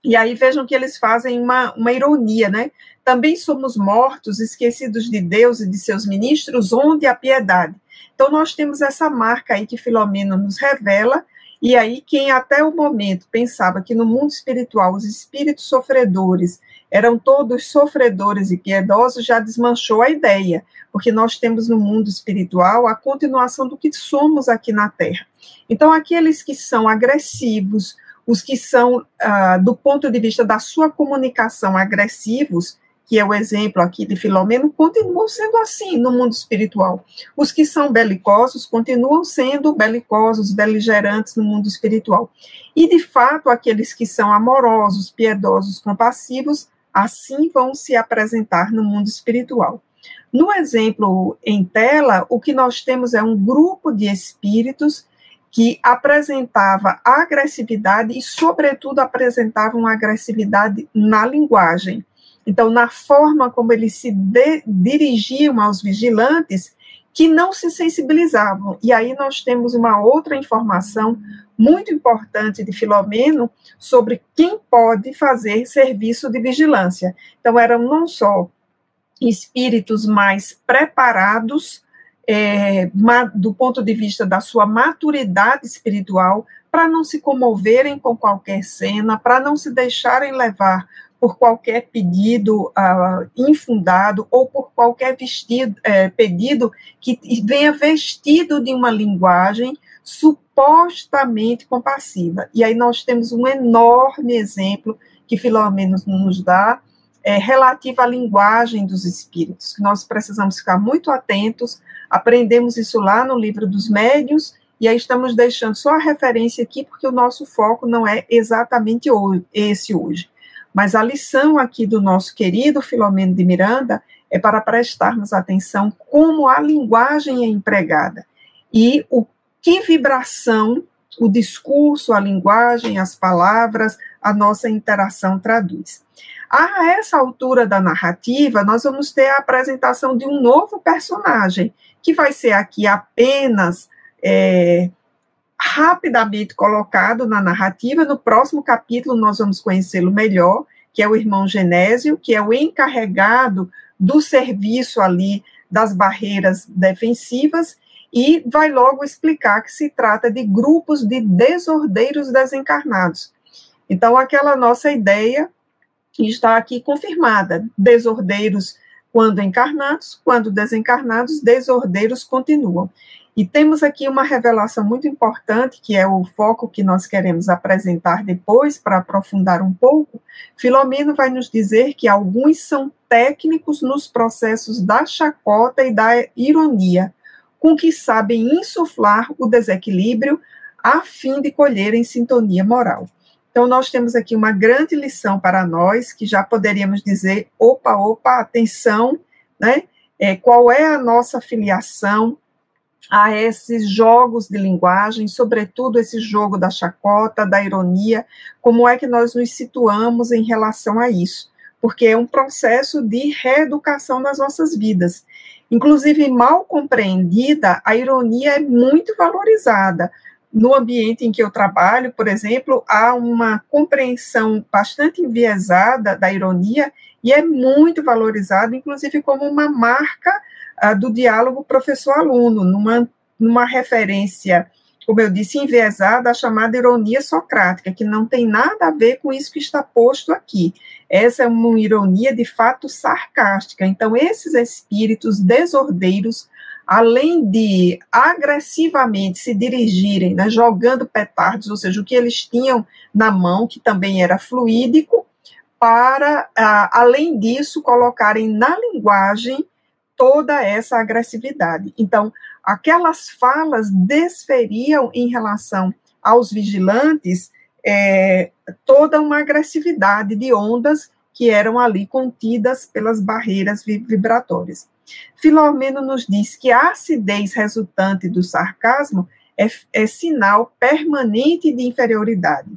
E aí vejam que eles fazem uma, uma ironia, né? Também somos mortos, esquecidos de Deus e de seus ministros, onde a piedade. Então nós temos essa marca aí que Filomeno nos revela, e aí quem até o momento pensava que no mundo espiritual os espíritos sofredores eram todos sofredores e piedosos, já desmanchou a ideia, porque nós temos no mundo espiritual a continuação do que somos aqui na Terra. Então aqueles que são agressivos, os que são, ah, do ponto de vista da sua comunicação, agressivos, que é o exemplo aqui de Filomeno, continuam sendo assim no mundo espiritual. Os que são belicosos continuam sendo belicosos, beligerantes no mundo espiritual. E, de fato, aqueles que são amorosos, piedosos, compassivos, assim vão se apresentar no mundo espiritual. No exemplo em tela, o que nós temos é um grupo de espíritos que apresentava agressividade e, sobretudo, apresentavam agressividade na linguagem. Então, na forma como eles se dirigiam aos vigilantes, que não se sensibilizavam. E aí nós temos uma outra informação muito importante de Filomeno sobre quem pode fazer serviço de vigilância. Então, eram não só espíritos mais preparados, é, do ponto de vista da sua maturidade espiritual, para não se comoverem com qualquer cena, para não se deixarem levar por qualquer pedido uh, infundado ou por qualquer vestido, é, pedido que venha vestido de uma linguagem supostamente compassiva. E aí nós temos um enorme exemplo que Filomeno nos dá, é, relativo à linguagem dos espíritos, que nós precisamos ficar muito atentos, aprendemos isso lá no livro dos médios, e aí estamos deixando só a referência aqui, porque o nosso foco não é exatamente esse hoje. Mas a lição aqui do nosso querido Filomeno de Miranda é para prestarmos atenção como a linguagem é empregada e o que vibração o discurso, a linguagem, as palavras, a nossa interação traduz. A essa altura da narrativa, nós vamos ter a apresentação de um novo personagem, que vai ser aqui apenas é, rapidamente colocado na narrativa. No próximo capítulo, nós vamos conhecê-lo melhor, que é o irmão Genésio, que é o encarregado do serviço ali das barreiras defensivas, e vai logo explicar que se trata de grupos de desordeiros desencarnados. Então, aquela nossa ideia está aqui confirmada: desordeiros quando encarnados, quando desencarnados, desordeiros continuam. E temos aqui uma revelação muito importante, que é o foco que nós queremos apresentar depois, para aprofundar um pouco. Filomeno vai nos dizer que alguns são técnicos nos processos da chacota e da ironia, com que sabem insuflar o desequilíbrio a fim de colherem sintonia moral. Então, nós temos aqui uma grande lição para nós, que já poderíamos dizer: opa, opa, atenção, né? É, qual é a nossa filiação a esses jogos de linguagem, sobretudo esse jogo da chacota, da ironia, como é que nós nos situamos em relação a isso? Porque é um processo de reeducação das nossas vidas. Inclusive, mal compreendida, a ironia é muito valorizada. No ambiente em que eu trabalho, por exemplo, há uma compreensão bastante enviesada da ironia e é muito valorizada, inclusive como uma marca uh, do diálogo professor-aluno, numa, numa referência, como eu disse, enviesada à chamada ironia socrática, que não tem nada a ver com isso que está posto aqui. Essa é uma ironia de fato sarcástica. Então, esses espíritos desordeiros, além de agressivamente se dirigirem, né, jogando petardos, ou seja, o que eles tinham na mão, que também era fluídico, para, além disso, colocarem na linguagem toda essa agressividade. Então, aquelas falas desferiam em relação aos vigilantes é, toda uma agressividade de ondas que eram ali contidas pelas barreiras vibratórias. Filomeno nos diz que a acidez resultante do sarcasmo é, é sinal permanente de inferioridade.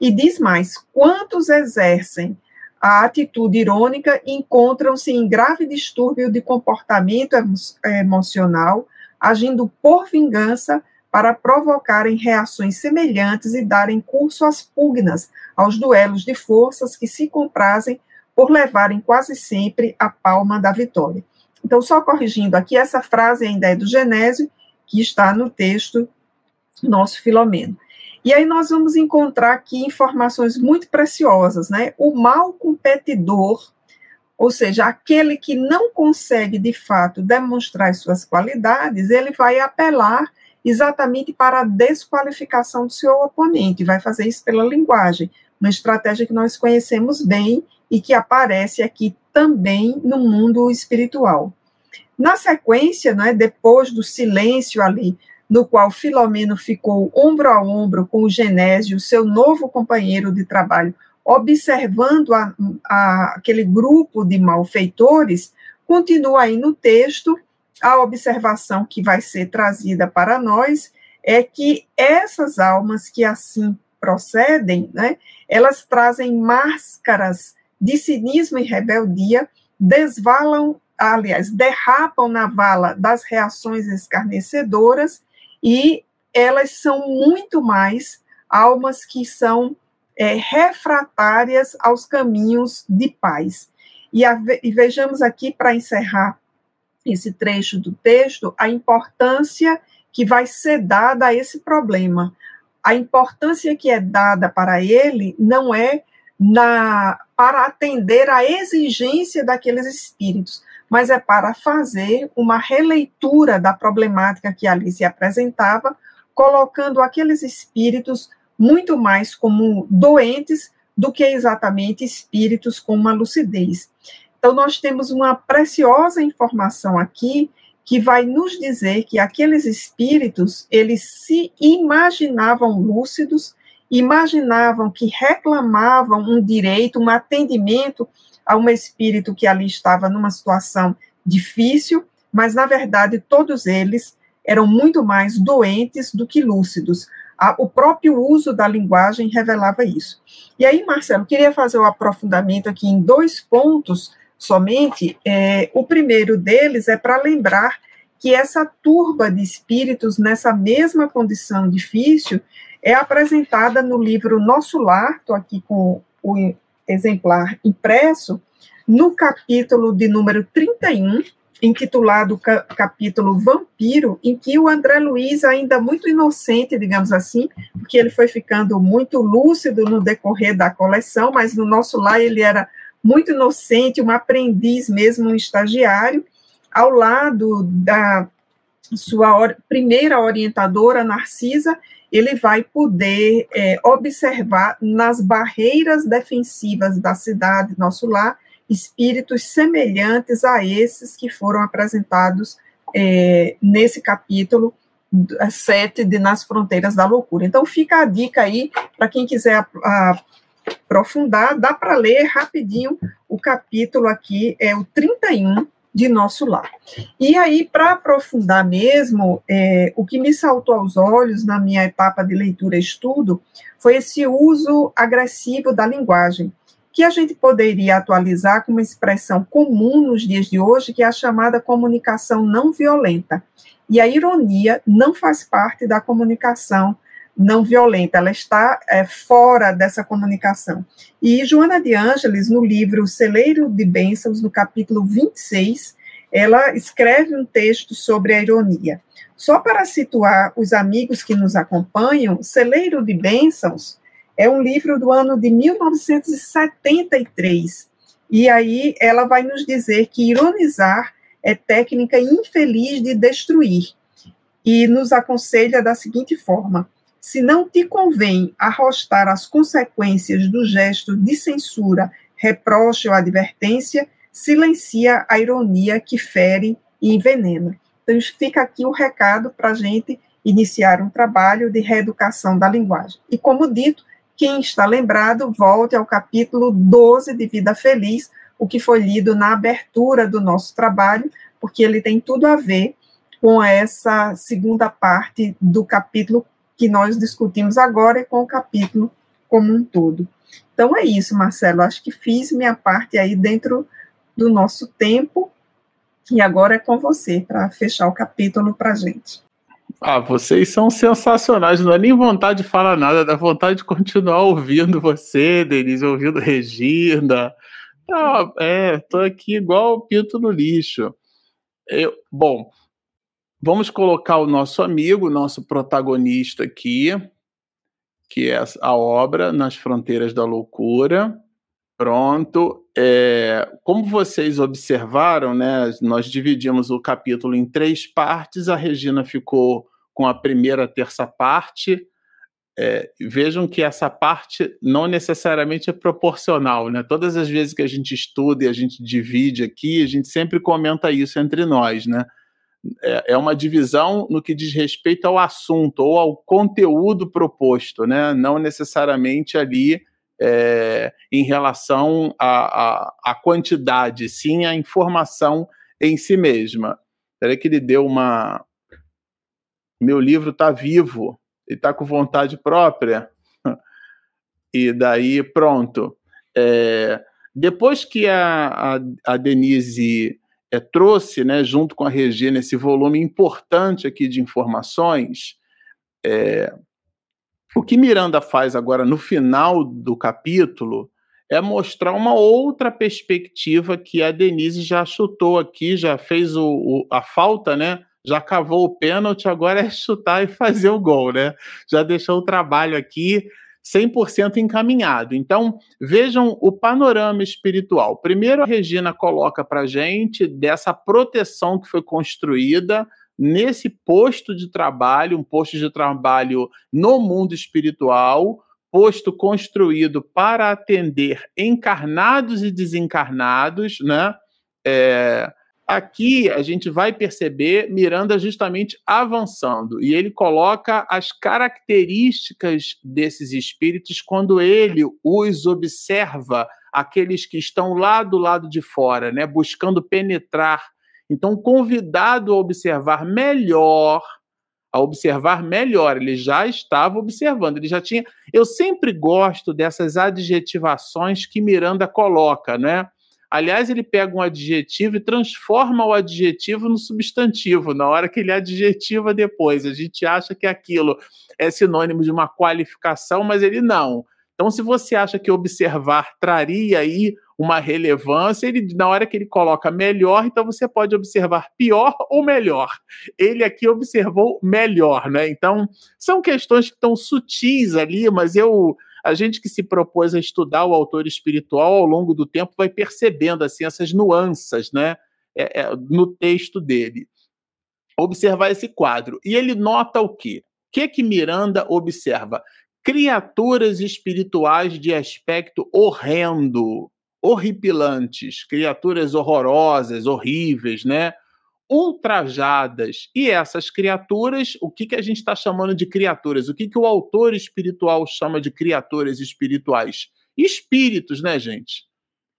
E diz mais: quantos exercem a atitude irônica encontram-se em grave distúrbio de comportamento emocional, agindo por vingança para provocarem reações semelhantes e darem curso às pugnas, aos duelos de forças que se comprazem por levarem quase sempre a palma da vitória. Então, só corrigindo aqui, essa frase ainda é do Genésio, que está no texto nosso Filomeno. E aí nós vamos encontrar aqui informações muito preciosas, né? O mal competidor, ou seja, aquele que não consegue de fato demonstrar suas qualidades, ele vai apelar exatamente para a desqualificação do seu oponente, vai fazer isso pela linguagem, uma estratégia que nós conhecemos bem e que aparece aqui também no mundo espiritual. Na sequência, né, depois do silêncio ali, no qual Filomeno ficou ombro a ombro com o Genésio, seu novo companheiro de trabalho, observando a, a, aquele grupo de malfeitores, continua aí no texto. A observação que vai ser trazida para nós é que essas almas que assim procedem, né, elas trazem máscaras de cinismo e rebeldia, desvalam, aliás, derrapam na vala das reações escarnecedoras e elas são muito mais almas que são é, refratárias aos caminhos de paz. E, a, e vejamos aqui, para encerrar esse trecho do texto, a importância que vai ser dada a esse problema. A importância que é dada para ele não é na, para atender à exigência daqueles espíritos, mas é para fazer uma releitura da problemática que ali se apresentava, colocando aqueles espíritos muito mais como doentes do que exatamente espíritos com uma lucidez. Então, nós temos uma preciosa informação aqui que vai nos dizer que aqueles espíritos, eles se imaginavam lúcidos, imaginavam que reclamavam um direito, um atendimento a um espírito que ali estava numa situação difícil, mas na verdade todos eles eram muito mais doentes do que lúcidos. O próprio uso da linguagem revelava isso. E aí, Marcelo, queria fazer o um aprofundamento aqui em dois pontos somente, é, o primeiro deles é para lembrar que essa turba de espíritos, nessa mesma condição difícil, é apresentada no livro Nosso Lar, estou aqui com o exemplar impresso, no capítulo de número 31, intitulado capítulo Vampiro, em que o André Luiz, ainda muito inocente, digamos assim, porque ele foi ficando muito lúcido no decorrer da coleção, mas no nosso lar ele era muito inocente, um aprendiz mesmo, um estagiário, ao lado da sua primeira orientadora, Narcisa, ele vai poder é, observar nas barreiras defensivas da cidade, nosso lar, espíritos semelhantes a esses que foram apresentados é, nesse capítulo 7 de Nas Fronteiras da Loucura. Então, fica a dica aí para quem quiser aprofundar, dá para ler rapidinho o capítulo aqui, é o 31 de Nosso Lar. E aí, para aprofundar mesmo, é, o que me saltou aos olhos na minha etapa de leitura e estudo foi esse uso agressivo da linguagem, que a gente poderia atualizar com uma expressão comum nos dias de hoje, que é a chamada comunicação não violenta. E a ironia não faz parte da comunicação não violenta, ela está é, fora dessa comunicação. E Joana de Ângeles, no livro Celeiro de Bênçãos, no capítulo 26, ela escreve um texto sobre a ironia. Só para situar os amigos que nos acompanham, Celeiro de Bênçãos é um livro do ano de 1973. E aí ela vai nos dizer que ironizar é técnica infeliz de destruir. E nos aconselha da seguinte forma: se não te convém arrostar as consequências do gesto de censura, reproche ou advertência, silencia a ironia que fere e envenena. Então, fica aqui o recado para a gente iniciar um trabalho de reeducação da linguagem. E, como dito, quem está lembrado, volte ao capítulo 12 de Vida Feliz, o que foi lido na abertura do nosso trabalho, porque ele tem tudo a ver com essa segunda parte do capítulo que nós discutimos agora e com o capítulo como um todo. Então é isso, Marcelo. Acho que fiz minha parte aí dentro do nosso tempo e agora é com você para fechar o capítulo para gente. Ah, vocês são sensacionais. Não dá nem vontade de falar nada, dá vontade de continuar ouvindo você, Denise, ouvindo Regina. Ah, é, tô aqui igual o pinto no lixo. Eu, bom, Vamos colocar o nosso amigo, nosso protagonista aqui, que é a obra Nas Fronteiras da Loucura. Pronto. É, como vocês observaram, né, nós dividimos o capítulo em três partes. A Regina ficou com a primeira terça parte. é, vejam que essa parte não necessariamente é proporcional, né? Todas as vezes que a gente estuda e a gente divide aqui, a gente sempre comenta isso entre nós, né? É, é uma divisão no que diz respeito ao assunto ou ao conteúdo proposto, né? Não necessariamente ali é, em relação à, quantidade, sim à informação em si mesma. Espera que ele deu uma. Meu livro está vivo ele está com vontade própria, e daí pronto. É, depois que a, a, a Denise é, trouxe, né, junto com a Regina, esse volume importante aqui de informações, é, o que Miranda faz agora no final do capítulo é mostrar uma outra perspectiva que a Denise já chutou aqui, já fez o, o, a falta, né? já cavou o pênalti, agora é chutar e fazer o gol, né? Já deixou o trabalho aqui 100% encaminhado. Então, vejam o panorama espiritual. Primeiro, a Regina coloca para gente dessa proteção que foi construída nesse posto de trabalho, um posto de trabalho no mundo espiritual, posto construído para atender encarnados e desencarnados, né? É, aqui a gente vai perceber Miranda justamente avançando e ele coloca as características desses espíritos quando ele os observa, aqueles que estão lá do lado de fora, né, buscando penetrar. Então, convidado a observar melhor, a observar melhor, ele já estava observando, ele já tinha. Eu sempre gosto dessas adjetivações que Miranda coloca, né? Aliás, ele pega um adjetivo e transforma o adjetivo no substantivo, na hora que ele adjetiva depois. A gente acha que aquilo é sinônimo de uma qualificação, mas ele não. Então, se você acha que observar traria aí uma relevância, ele, na hora que ele coloca melhor, então você pode observar pior ou melhor. Ele aqui observou melhor, né? Então, são questões que estão sutis ali, mas eu a gente que se propôs a estudar o autor espiritual ao longo do tempo vai percebendo assim essas nuances, né, é, é, no texto dele. Observar esse quadro e ele nota o quê? O que que Miranda observa? Criaturas espirituais de aspecto horrendo, horripilantes, criaturas horrorosas, horríveis, né? Ultrajadas. E essas criaturas, o que, que a gente está chamando de criaturas? O que, que o autor espiritual chama de criaturas espirituais? Espíritos, né, gente?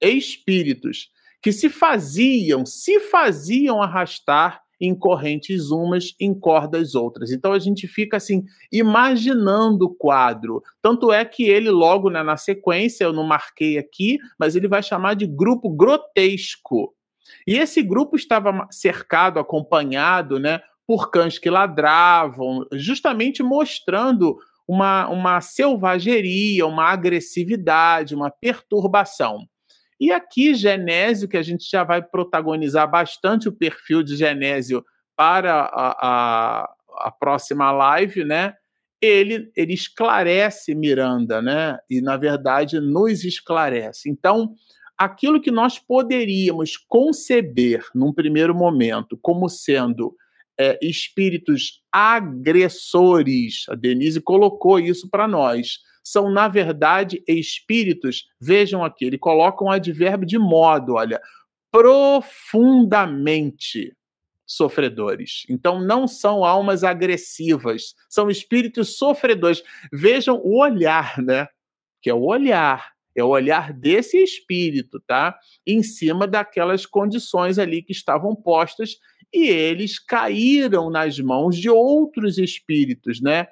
Espíritos que se faziam, se faziam arrastar em correntes umas, em cordas outras. Então a gente fica assim, imaginando o quadro. Tanto é que ele, logo né, na sequência, eu não marquei aqui, mas ele vai chamar de grupo grotesco. E esse grupo estava cercado, acompanhado, né, por cães que ladravam, justamente mostrando uma, uma selvageria, uma agressividade, uma perturbação. E aqui, Genésio, que a gente já vai protagonizar bastante o perfil de Genésio para a, a, a próxima live, né? Ele, ele esclarece Miranda, né? E, na verdade, nos esclarece. Então, aquilo que nós poderíamos conceber num primeiro momento como sendo é, espíritos agressores, a Denise colocou isso para nós, são, na verdade, espíritos, vejam aqui, ele coloca um advérbio de modo, olha, profundamente sofredores. Então, não são almas agressivas, são espíritos sofredores. Vejam o olhar, né? Que é o olhar é o olhar desse espírito, tá? Em cima daquelas condições ali que estavam postas e eles caíram nas mãos de outros espíritos, né?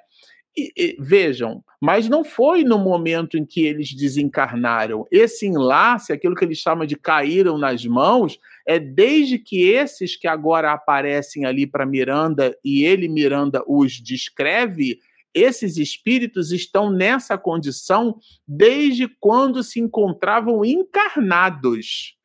E, e, vejam, mas não foi no momento em que eles desencarnaram. Esse enlace, aquilo que eles chamam de caíram nas mãos, é desde que esses que agora aparecem ali para Miranda e ele, Miranda, os descreve, esses espíritos estão nessa condição desde quando se encontravam encarnados.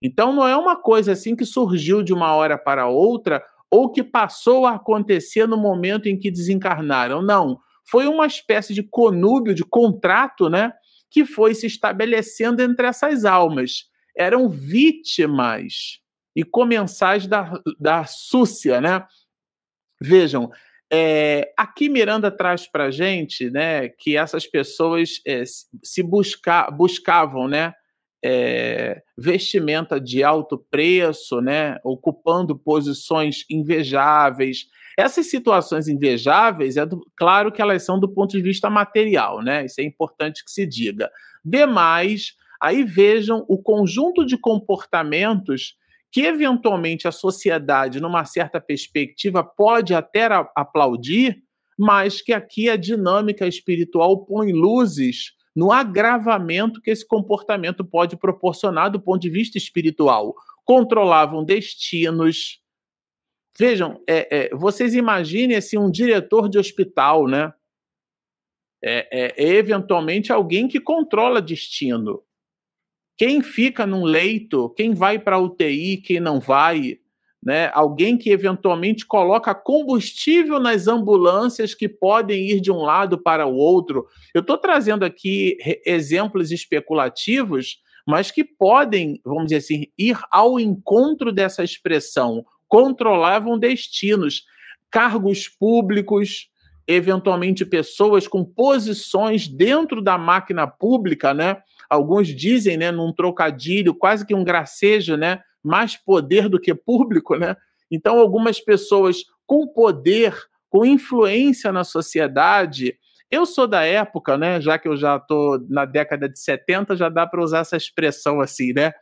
Então não é uma coisa assim que surgiu de uma hora para outra ou que passou a acontecer no momento em que desencarnaram. Não, foi uma espécie de conúbio, de contrato, né, que foi se estabelecendo entre essas almas. Eram vítimas e comensais da, da súcia, né? Vejam, É, aqui Miranda traz para gente né, que essas pessoas é, se busca, buscavam né, é, vestimenta de alto preço, né, ocupando posições invejáveis. Essas situações invejáveis, é do, claro que elas são do ponto de vista material, né? Isso é importante que se diga. Demais, aí vejam o conjunto de comportamentos que eventualmente a sociedade, numa certa perspectiva, pode até aplaudir, mas que aqui a dinâmica espiritual põe luzes no agravamento que esse comportamento pode proporcionar do ponto de vista espiritual. Controlavam destinos. Vejam, é, é, vocês imaginem assim, um diretor de hospital, né? É, é, é eventualmente alguém que controla destino quem fica num leito, quem vai para UTI, quem não vai, né? Alguém que eventualmente coloca combustível nas ambulâncias que podem ir de um lado para o outro. Eu estou trazendo aqui exemplos especulativos, mas que podem, vamos dizer assim, ir ao encontro dessa expressão. Controlavam destinos, cargos públicos, eventualmente pessoas com posições dentro da máquina pública, né? alguns dizem, né, num trocadilho, quase que um gracejo, né, mais poder do que público, né? Então, algumas pessoas com poder, com influência na sociedade, eu sou da época, né, já que eu já estou na década de 70, já dá para usar essa expressão assim, né?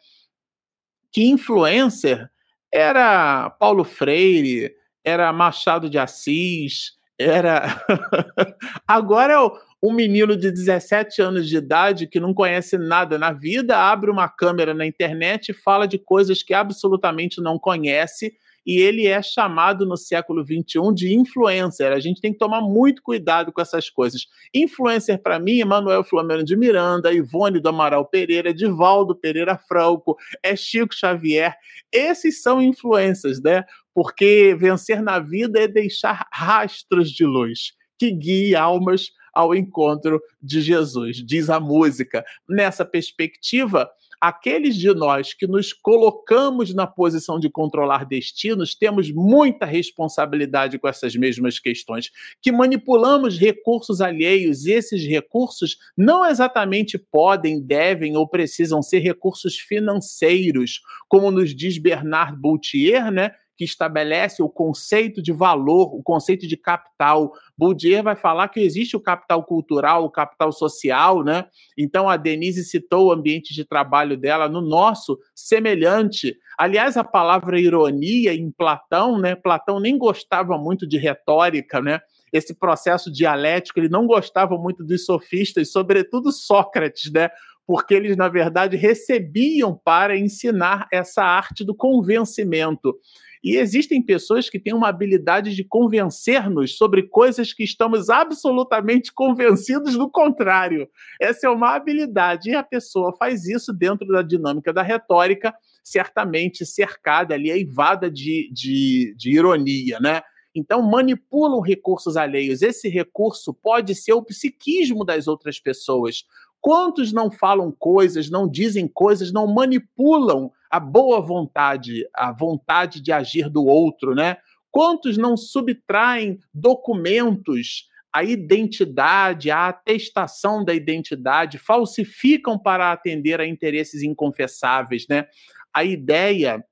Que influencer era Paulo Freire, era Machado de Assis, era. Agora é um menino de 17 anos de idade que não conhece nada na vida abre uma câmera na internet e fala de coisas que absolutamente não conhece e ele é chamado no século XXI de influencer. A gente tem que tomar muito cuidado com essas coisas. Influencer, para mim, Emanuel Flamengo de Miranda, Ivone do Amaral Pereira, Divaldo Pereira Franco, é Chico Xavier. Esses são influencers, né? Porque vencer na vida é deixar rastros de luz que guie almas ao encontro de Jesus, diz a música. Nessa perspectiva, aqueles de nós que nos colocamos na posição de controlar destinos, temos muita responsabilidade com essas mesmas questões, que manipulamos recursos alheios, e esses recursos não exatamente podem, devem ou precisam ser recursos financeiros, como nos diz Bernard Boutier, né? Que estabelece o conceito de valor, o conceito de capital. Bourdieu vai falar que existe o capital cultural, o capital social, né? Então a Denise citou o ambiente de trabalho dela, no nosso semelhante. Aliás, a palavra ironia em Platão, né? Platão nem gostava muito de retórica, né? Esse processo dialético, ele não gostava muito dos sofistas, sobretudo Sócrates, né? porque eles, na verdade, recebiam para ensinar essa arte do convencimento. E existem pessoas que têm uma habilidade de convencer-nos sobre coisas que estamos absolutamente convencidos do contrário. Essa é uma habilidade, e a pessoa faz isso dentro da dinâmica da retórica, certamente cercada ali, eivada de, de, de ironia, né? Então, manipulam recursos alheios. Esse recurso pode ser o psiquismo das outras pessoas. Quantos não falam coisas, não dizem coisas, não manipulam a boa vontade, a vontade de agir do outro, né? Quantos não subtraem documentos, a identidade, a atestação da identidade, falsificam para atender a interesses inconfessáveis, né? A ideia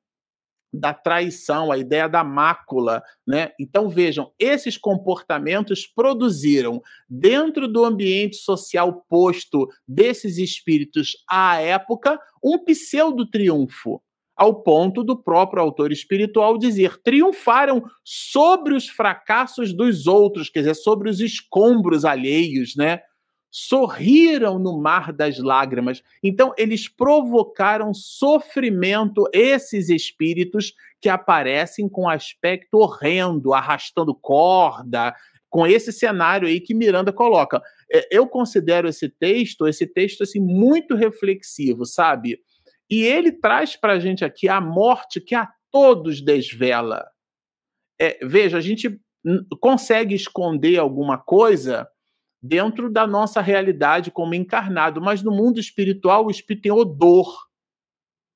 da traição, a ideia da mácula, né? Então vejam, esses comportamentos produziram dentro do ambiente social posto desses espíritos à época um pseudo triunfo, ao ponto do próprio autor espiritual dizer: triunfaram sobre os fracassos dos outros, quer dizer, sobre os escombros alheios, né? Sorriram no mar das lágrimas. Então, eles provocaram sofrimento, esses espíritos que aparecem com aspecto horrendo, arrastando corda, com esse cenário aí que Miranda coloca. É, eu considero esse texto, esse texto assim muito reflexivo, sabe? E ele traz para a gente aqui a morte que a todos desvela. É, veja, a gente consegue esconder alguma coisa dentro da nossa realidade como encarnado, mas no mundo espiritual o espírito tem odor.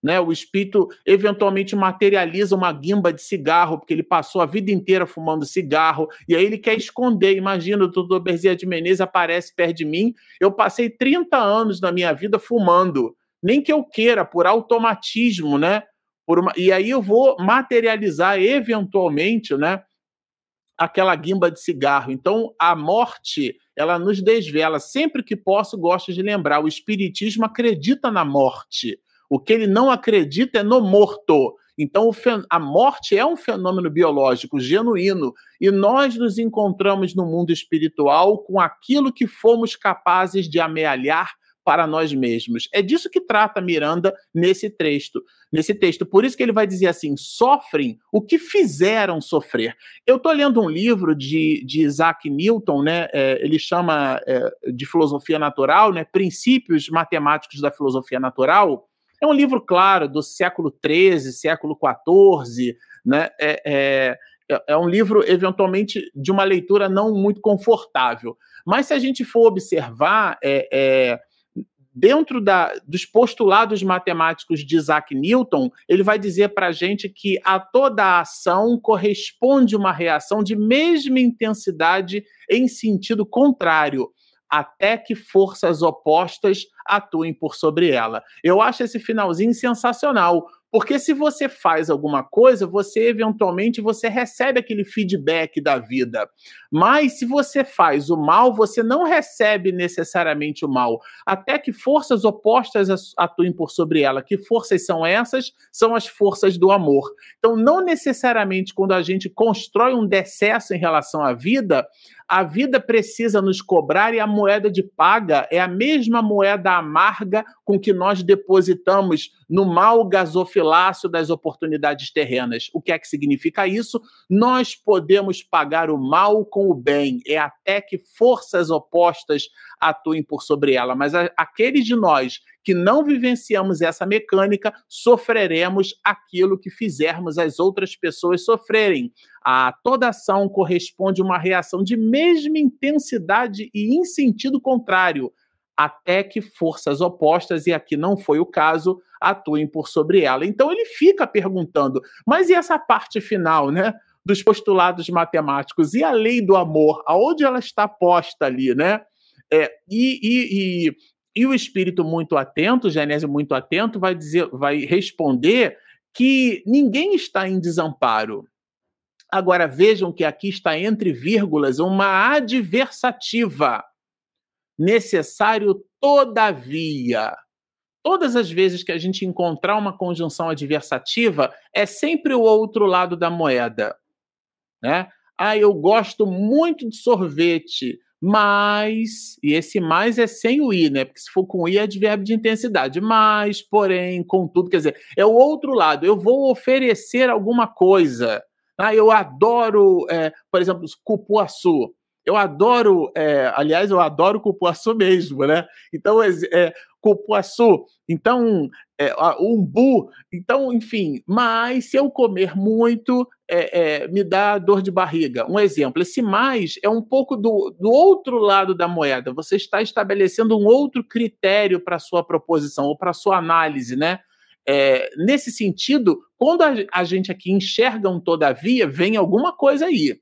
né? O espírito eventualmente materializa uma guimba de cigarro, porque ele passou a vida inteira fumando cigarro, e aí ele quer esconder. Imagina, o doutor Bezerra de Menezes aparece perto de mim. Eu passei 30 anos da minha vida fumando, nem que eu queira, por automatismo, né? Por uma... E aí eu vou materializar eventualmente, né? Aquela guimba de cigarro. Então, a morte, ela nos desvela. Sempre que posso, gosto de lembrar: o Espiritismo acredita na morte o que ele não acredita é no morto. Então, a morte é um fenômeno biológico genuíno e nós nos encontramos no mundo espiritual com aquilo que fomos capazes de amealhar para nós mesmos. É disso que trata Miranda nesse texto. Nesse texto, por isso que ele vai dizer assim: sofrem o que fizeram sofrer. Eu estou lendo um livro de, de Isaac Newton, né? É, ele chama é, de filosofia natural, né? Princípios matemáticos da filosofia natural. É um livro, claro, do século XIII, século XIV, né? É, é, é, um livro, eventualmente, de uma leitura não muito confortável. Mas se a gente for observar, é, é, dentro da, dos postulados matemáticos de Isaac Newton, ele vai dizer para a gente que a toda ação corresponde uma reação de mesma intensidade em sentido contrário até que forças opostas atuem por sobre ela. Eu acho esse finalzinho sensacional, porque se você faz alguma coisa, você eventualmente você recebe aquele feedback da vida. Mas se você faz o mal, você não recebe necessariamente o mal, até que forças opostas atuem por sobre ela. Que forças são essas? São as forças do amor. Então, não necessariamente quando a gente constrói um decesso em relação à vida, a vida precisa nos cobrar e a moeda de paga é a mesma moeda amarga com que nós depositamos no mal gasofilácio das oportunidades terrenas. O que é que significa isso? Nós podemos pagar o mal com o bem, é até que forças opostas atuem por sobre ela, mas aqueles de nós que não vivenciamos essa mecânica, sofreremos aquilo que fizermos as outras pessoas sofrerem. A toda ação corresponde uma reação de mesma intensidade e em sentido contrário, até que forças opostas, e aqui não foi o caso, atuem por sobre ela. Então ele fica perguntando, mas e essa parte final, né? Dos postulados matemáticos e a lei do amor, aonde ela está posta ali, né? É, e, e, e e o espírito muito atento, o Genésio muito atento, vai dizer, vai responder que ninguém está em desamparo. Agora vejam que aqui está entre vírgulas uma adversativa. Necessário todavia. Todas as vezes que a gente encontrar uma conjunção adversativa, é sempre o outro lado da moeda. Né? Ah, eu gosto muito de sorvete, mas, e esse mais é sem o i, né? Porque se for com i é advérbio de intensidade. Mas, porém, contudo, quer dizer, é o outro lado. Eu vou oferecer alguma coisa. Ah, eu adoro, é, por exemplo, cupuaçu. Eu adoro, é, aliás, eu adoro cupuaçu mesmo, né? Então, é, cupuaçu, então, é, umbu, então, enfim, mas se eu comer muito, é, é, me dá dor de barriga. Um exemplo, esse mais é um pouco do, do outro lado da moeda. Você está estabelecendo um outro critério para sua proposição ou para sua análise, né? É, nesse sentido, quando a, a gente aqui enxerga um todavia, vem alguma coisa aí.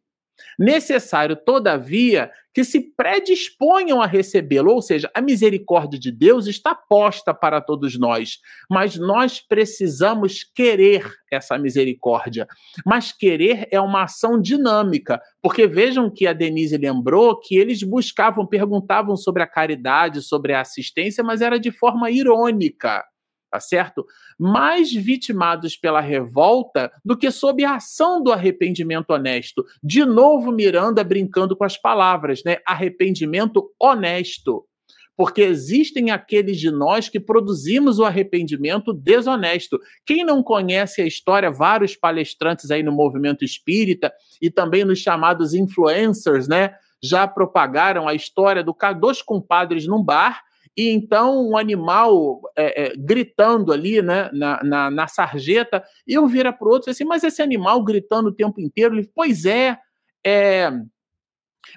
Necessário, todavia, que se predisponham a recebê-lo, ou seja, a misericórdia de Deus está posta para todos nós, mas nós precisamos querer essa misericórdia. Mas querer é uma ação dinâmica, porque vejam que a Denise lembrou que eles buscavam, perguntavam sobre a caridade, sobre a assistência, mas era de forma irônica tá certo? Mais vitimados pela revolta do que sob a ação do arrependimento honesto. De novo, Miranda brincando com as palavras, né? Arrependimento honesto. Porque existem aqueles de nós que produzimos o arrependimento desonesto. Quem não conhece a história, vários palestrantes aí no movimento espírita e também nos chamados influencers, né? Já propagaram a história do dos compadres num bar e então um animal é, é, gritando ali né, na, na, na sarjeta, e um vira para o outro e assim, mas esse animal gritando o tempo inteiro, ele, pois é, é,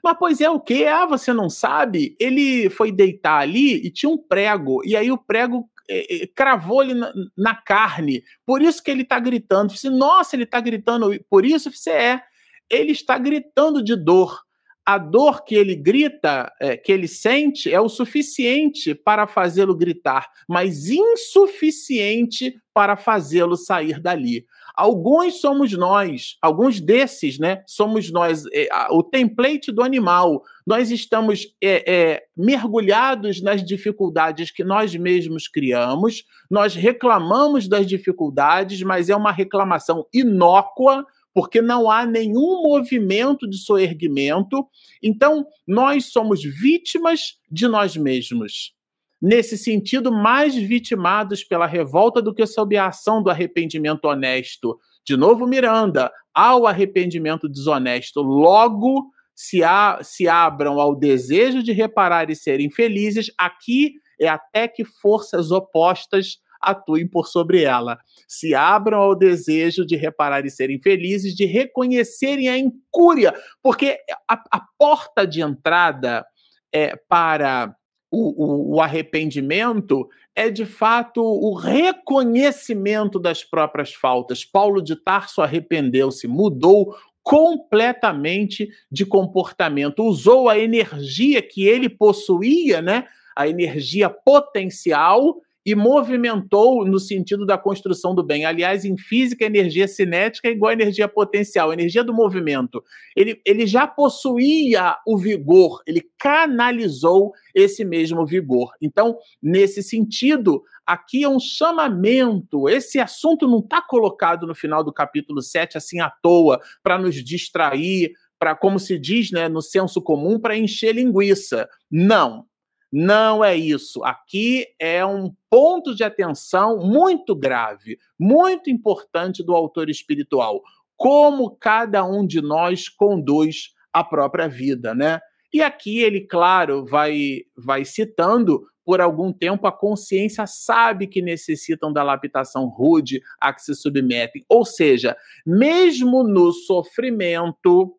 mas pois é o que? Ah, você não sabe? Ele foi deitar ali e tinha um prego, e aí o prego é, é, cravou-lhe na, na, carne. Por isso que ele está gritando. Disse, Nossa, ele está gritando. Por isso você é. Ele está gritando de dor. A dor que ele grita, é, que ele sente, é o suficiente para fazê-lo gritar, mas insuficiente para fazê-lo sair dali. Alguns somos nós, alguns desses, né? Somos nós, é, o template do animal. Nós estamos é, é, mergulhados nas dificuldades que nós mesmos criamos, nós reclamamos das dificuldades, mas é uma reclamação inócua, porque não há nenhum movimento de soerguimento. Então, nós somos vítimas de nós mesmos nesse sentido, mais vitimados pela revolta do que sob a ação do arrependimento honesto. De novo, Miranda, ao arrependimento desonesto, logo se, a, se abram ao desejo de reparar e serem felizes, aqui é até que forças opostas atuem por sobre ela. Se abram ao desejo de reparar e serem felizes, de reconhecerem a incúria, porque a, a porta de entrada é, para o, o, o arrependimento é de fato o reconhecimento das próprias faltas. Paulo de Tarso arrependeu-se, mudou completamente de comportamento, usou a energia que ele possuía, né? A energia potencial e movimentou no sentido da construção do bem. Aliás, em física, energia cinética é igual a energia potencial, energia do movimento. Ele, ele já possuía o vigor, ele canalizou esse mesmo vigor. Então, nesse sentido, aqui é um chamamento. Esse assunto não está colocado no final do capítulo 7 assim à toa, para nos distrair, para, como se diz né, no senso comum, para encher linguiça. Não não é isso. Aqui é um ponto de atenção muito grave, muito importante do autor espiritual. Como cada um de nós conduz a própria vida, né? E aqui ele, claro, vai, vai citando por algum tempo a consciência sabe que necessitam da lapitação rude a que se submetem. Ou seja, mesmo no sofrimento,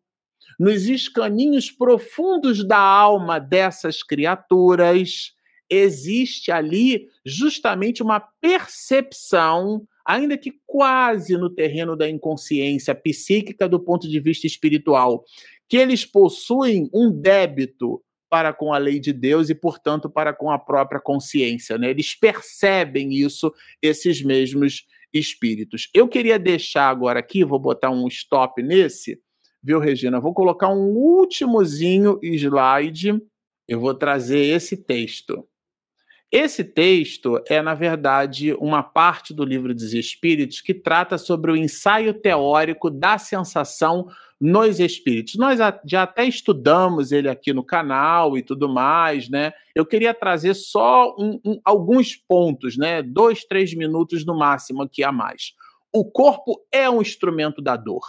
nos escaninhos profundos da alma dessas criaturas, existe ali justamente uma percepção, ainda que quase no terreno da inconsciência psíquica do ponto de vista espiritual, que eles possuem um débito para com a lei de Deus e, portanto, para com a própria consciência. Né? Eles percebem isso, esses mesmos espíritos. Eu queria deixar agora aqui, vou botar um stop nesse, viu, Regina? Vou colocar um últimozinho slide. Eu vou trazer esse texto. Esse texto é, na verdade, uma parte do livro dos Espíritos que trata sobre o ensaio teórico da sensação nos espíritos. Nós já até estudamos ele aqui no canal e tudo mais, né? Eu queria trazer só um, um, alguns pontos, né? Dois, três minutos no máximo aqui a mais. O corpo é um instrumento da dor.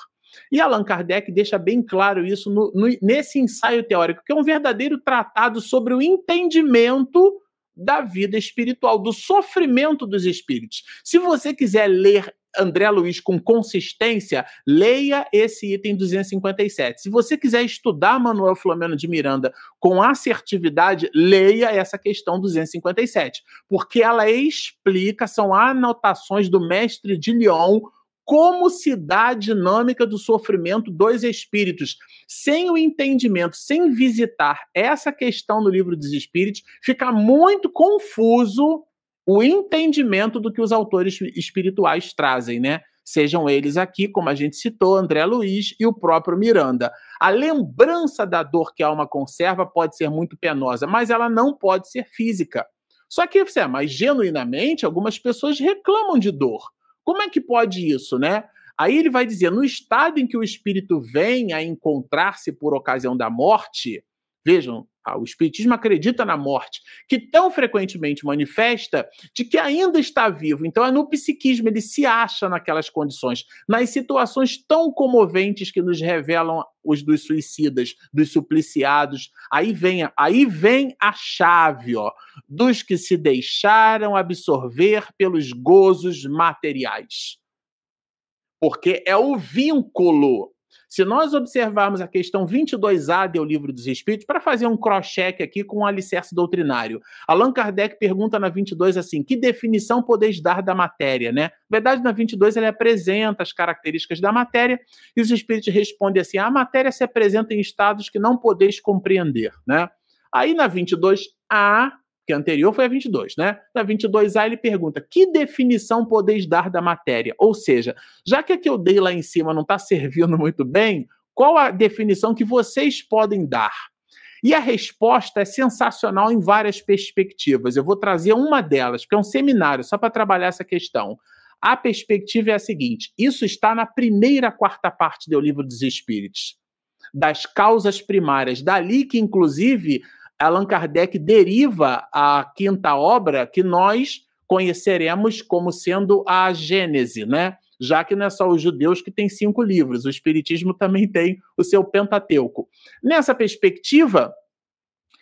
E Allan Kardec deixa bem claro isso no, no, nesse ensaio teórico, que é um verdadeiro tratado sobre o entendimento da vida espiritual, do sofrimento dos espíritos. Se você quiser ler André Luiz com consistência, leia esse item 257. Se você quiser estudar Manuel Flamengo de Miranda com assertividade, leia essa questão 257, porque ela explica, são anotações do mestre de Lyon como se dá a dinâmica do sofrimento dos espíritos. Sem o entendimento, sem visitar essa questão no livro dos espíritos, fica muito confuso o entendimento do que os autores espirituais trazem, né? Sejam eles aqui, como a gente citou, André Luiz e o próprio Miranda. A lembrança da dor que a alma conserva pode ser muito penosa, mas ela não pode ser física. Só que, mas genuinamente, algumas pessoas reclamam de dor. Como é que pode isso, né? Aí ele vai dizer: no estado em que o espírito vem a encontrar-se por ocasião da morte, vejam, o Espiritismo acredita na morte, que tão frequentemente manifesta de que ainda está vivo. Então é no psiquismo, ele se acha naquelas condições, nas situações tão comoventes que nos revelam os dos suicidas, dos supliciados. Aí vem, aí vem a chave, ó, dos que se deixaram absorver pelos gozos materiais. Porque é o vínculo Se nós observarmos a questão 22A do Livro dos Espíritos, para fazer um cross-check aqui com o um alicerce doutrinário, Allan Kardec pergunta na 22 assim: que definição podeis dar da matéria, né? Na verdade, na 22 ele apresenta as características da matéria e os espíritos respondem assim: a matéria se apresenta em estados que não podeis compreender, né? Aí na 22A que a anterior foi a 22, né? Na 22A ele pergunta: que definição podeis dar da matéria? Ou seja, já que a que eu dei lá em cima não está servindo muito bem, qual a definição que vocês podem dar? E a resposta é sensacional em várias perspectivas. Eu vou trazer uma delas, porque é um seminário só para trabalhar essa questão. A perspectiva é a seguinte: isso está na primeira quarta parte do Livro dos Espíritos, das causas primárias. Dali que, inclusive, Allan Kardec deriva a quinta obra que nós conheceremos como sendo a Gênese, né? Já que não é só os judeus que têm cinco livros, o Espiritismo também tem o seu Pentateuco. Nessa perspectiva,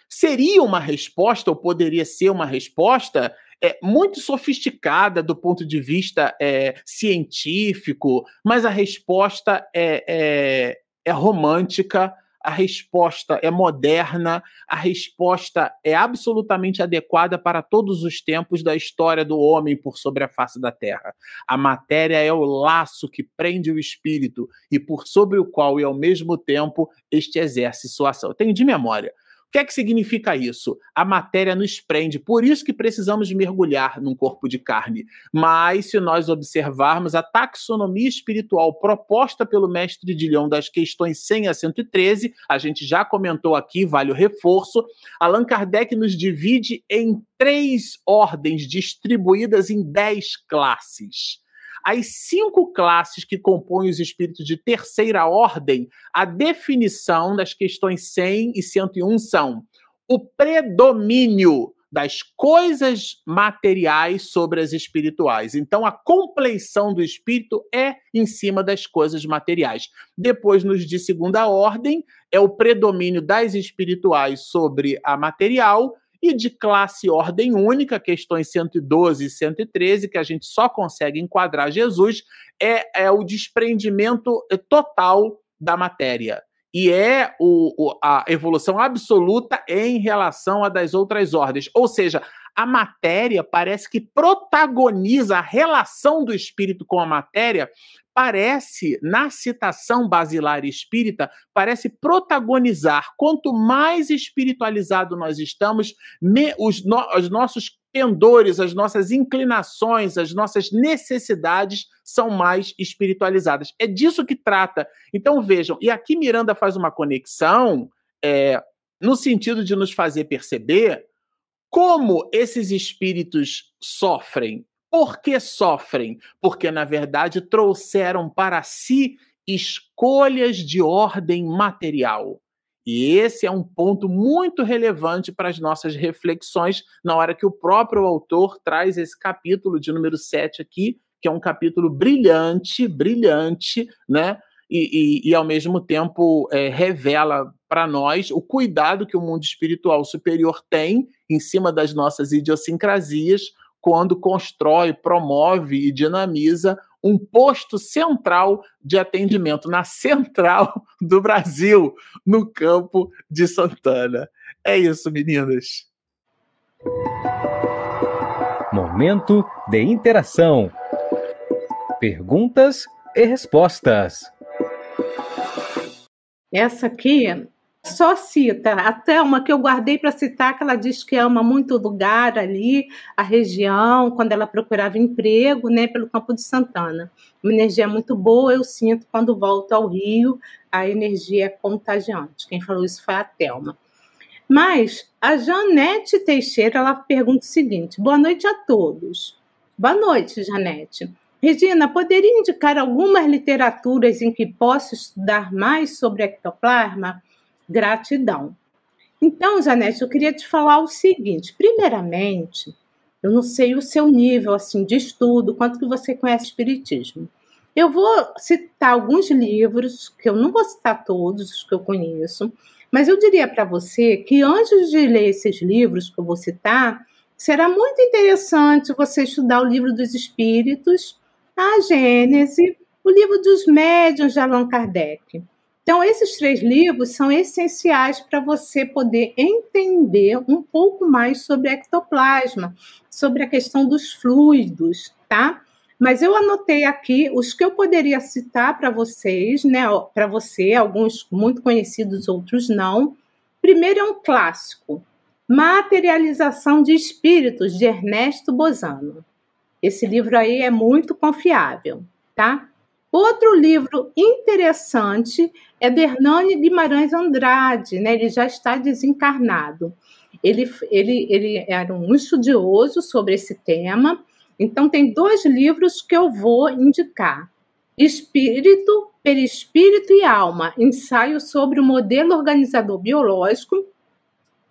seria uma resposta, ou poderia ser uma resposta, é, muito sofisticada do ponto de vista é, científico, mas a resposta é, é, é romântica, a resposta é moderna, a resposta é absolutamente adequada para todos os tempos da história do homem por sobre a face da terra. A matéria é o laço que prende o espírito e por sobre o qual e ao mesmo tempo este exerce sua ação. Eu tenho de memória que é que significa isso? A matéria nos prende, por isso que precisamos mergulhar num corpo de carne. Mas se nós observarmos a taxonomia espiritual proposta pelo mestre de das questões 100 a 113, a gente já comentou aqui, vale o reforço, Allan Kardec nos divide em três ordens distribuídas em dez classes as cinco classes que compõem os espíritos de terceira ordem, a definição das questões 100 e 101 são o predomínio das coisas materiais sobre as espirituais. Então, a compleição do espírito é em cima das coisas materiais. Depois, nos de segunda ordem, é o predomínio das espirituais sobre a material e de classe ordem única, questões 112 e 113, que a gente só consegue enquadrar Jesus, é, é o desprendimento total da matéria. E é o, o, a evolução absoluta em relação a das outras ordens. Ou seja, a matéria parece que protagoniza a relação do espírito com a matéria, parece, na citação basilar espírita, parece protagonizar. Quanto mais espiritualizado nós estamos, me, os, no, os nossos pendores, as nossas inclinações, as nossas necessidades são mais espiritualizadas. É disso que trata. Então vejam, e aqui Miranda faz uma conexão é, no sentido de nos fazer perceber como esses espíritos sofrem? Por que sofrem? Porque, na verdade, trouxeram para si escolhas de ordem material. E esse é um ponto muito relevante para as nossas reflexões na hora que o próprio autor traz esse capítulo de número 7 aqui, que é um capítulo brilhante, brilhante, né? E, e, e ao mesmo tempo é, revela para nós o cuidado que o mundo espiritual superior tem em cima das nossas idiosincrasias quando constrói, promove e dinamiza um posto central de atendimento na central do Brasil, no campo de Santana. É isso, meninas. Momento de interação. Perguntas e respostas. Essa aqui só cita até uma que eu guardei para citar, que ela diz que ama muito o lugar ali, a região, quando ela procurava emprego, né, pelo Campo de Santana. Uma energia muito boa, eu sinto quando volto ao Rio, a energia é contagiante. Quem falou isso foi a Thelma. Mas a Janete Teixeira, ela pergunta o seguinte: Boa noite a todos. Boa noite, Janete. Regina, poderia indicar algumas literaturas em que posso estudar mais sobre ectoplasma? Gratidão. Então, Janete, eu queria te falar o seguinte: primeiramente, eu não sei o seu nível assim de estudo, quanto que você conhece espiritismo. Eu vou citar alguns livros, que eu não vou citar todos os que eu conheço, mas eu diria para você que antes de ler esses livros que eu vou citar, será muito interessante você estudar o livro dos Espíritos, a Gênese, o livro dos Médiuns de Allan Kardec. Então, esses três livros são essenciais para você poder entender um pouco mais sobre ectoplasma, sobre a questão dos fluidos, tá? Mas eu anotei aqui os que eu poderia citar para vocês, né? Para você, alguns muito conhecidos, outros não. Primeiro é um clássico, Materialização de Espíritos, de Ernesto Bozano. Esse livro aí é muito confiável, tá? Outro livro interessante é de Hernani Guimarães Andrade, né? Ele já está desencarnado. Ele, ele, ele era um estudioso sobre esse tema. Então, tem dois livros que eu vou indicar: Espírito, Perispírito e Alma ensaio sobre o modelo organizador biológico.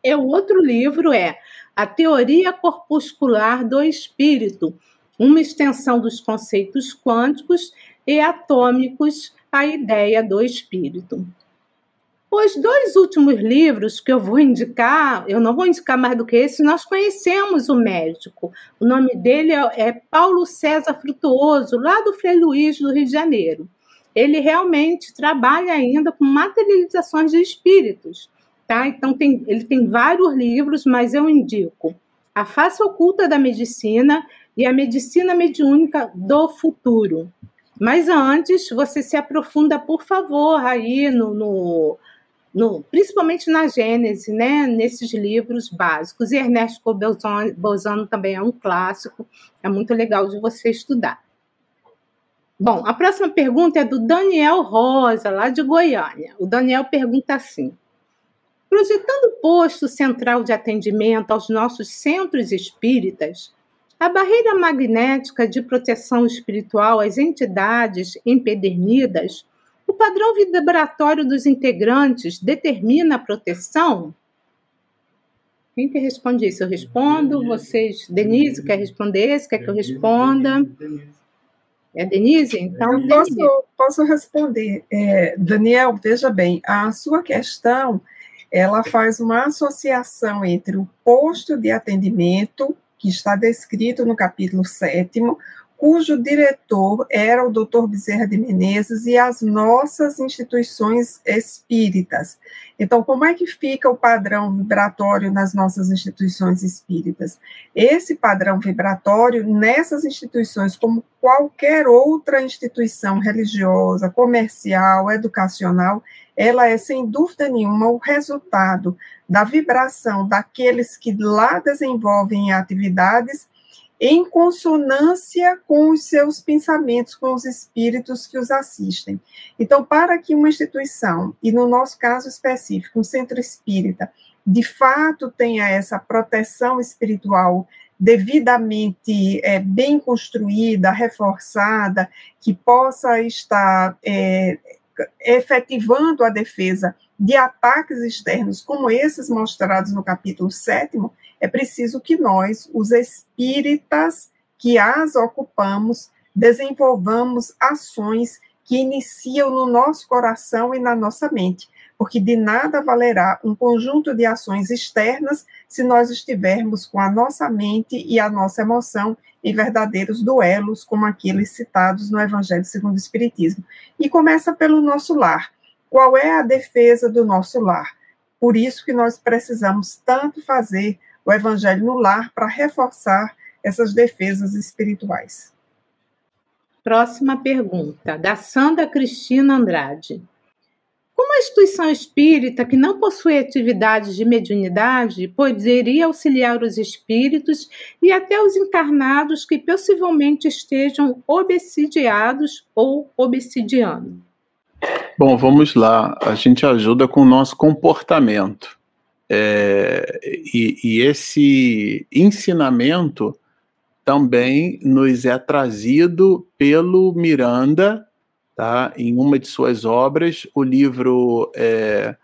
E o outro livro é A Teoria Corpuscular do Espírito uma extensão dos conceitos quânticos e atômicos à ideia do espírito. Os dois últimos livros que eu vou indicar, eu não vou indicar mais do que esse, nós conhecemos o médico. O nome dele é, é Paulo César Frutuoso, lá do Frei Luiz, do Rio de Janeiro. Ele realmente trabalha ainda com materializações de espíritos. Tá? Então, tem, ele tem vários livros, mas eu indico A Face Oculta da Medicina e a medicina mediúnica do futuro. Mas antes, você se aprofunda, por favor, aí no, no, no principalmente na Gênese, né, nesses livros básicos. E Ernesto Bolzano também é um clássico, é muito legal de você estudar. Bom, a próxima pergunta é do Daniel Rosa, lá de Goiânia. O Daniel pergunta assim: projetando posto central de atendimento aos nossos centros espíritas, a barreira magnética de proteção espiritual às entidades empedernidas, o padrão vibratório dos integrantes determina a proteção? Quem que responde isso? Eu respondo, vocês. Denise quer responder esse? Quer que eu responda? É Denise? Então. Eu posso, posso responder. É, Daniel, veja bem, a sua questão ela faz uma associação entre o posto de atendimento que está descrito no capítulo 7, cujo diretor era o Dr. Bezerra de Menezes e as nossas instituições espíritas. Então, como é que fica o padrão vibratório nas nossas instituições espíritas? Esse padrão vibratório nessas instituições, como qualquer outra instituição religiosa, comercial, educacional, ela é sem dúvida nenhuma o resultado da vibração daqueles que lá desenvolvem atividades em consonância com os seus pensamentos, com os espíritos que os assistem. Então, para que uma instituição, e no nosso caso específico, um centro espírita, de fato tenha essa proteção espiritual devidamente é, bem construída, reforçada, que possa estar é, efetivando a defesa de ataques externos como esses mostrados no capítulo 7, é preciso que nós, os espíritas que as ocupamos, desenvolvamos ações que iniciam no nosso coração e na nossa mente, porque de nada valerá um conjunto de ações externas se nós estivermos com a nossa mente e a nossa emoção em verdadeiros duelos, como aqueles citados no Evangelho segundo o Espiritismo. E começa pelo nosso lar. Qual é a defesa do nosso lar? Por isso que nós precisamos tanto fazer o evangelho no lar para reforçar essas defesas espirituais. Próxima pergunta, da Sandra Cristina Andrade. Como a instituição espírita que não possui atividades de mediunidade poderia auxiliar os espíritos e até os encarnados que possivelmente estejam obsidiados ou obsidiando? Bom, vamos lá. A gente ajuda com o nosso comportamento. É, e, e, esse ensinamento também nos é trazido pelo Miranda, tá? Em uma de suas obras, o livro é,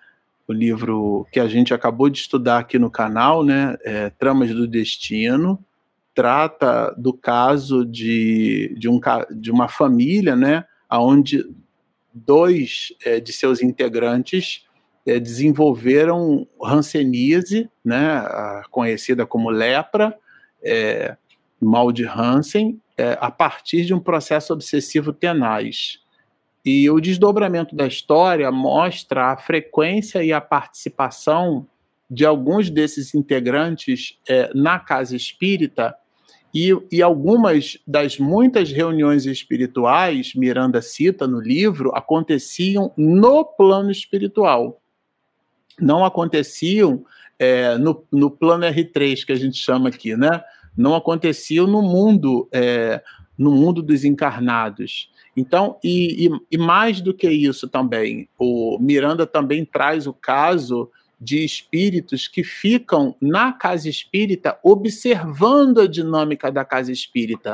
o livro que a gente acabou de estudar aqui no canal, né? É, Tramas do Destino, trata do caso de, de, um, de uma família, né? Onde dois é, de seus integrantes é, desenvolveram hanseníase, né, conhecida como lepra, é, mal de Hansen, é, a partir de um processo obsessivo tenaz. E o desdobramento da história mostra a frequência e a participação de alguns desses integrantes é, na casa espírita e, e, algumas das muitas reuniões espirituais, Miranda cita no livro, aconteciam no plano espiritual. Não aconteciam é, no, no plano R3, que a gente chama aqui, né? Não aconteciam no mundo, é, no mundo dos encarnados. Então, e, e, e mais do que isso também, o Miranda também traz o caso de espíritos que ficam na casa espírita observando a dinâmica da casa espírita.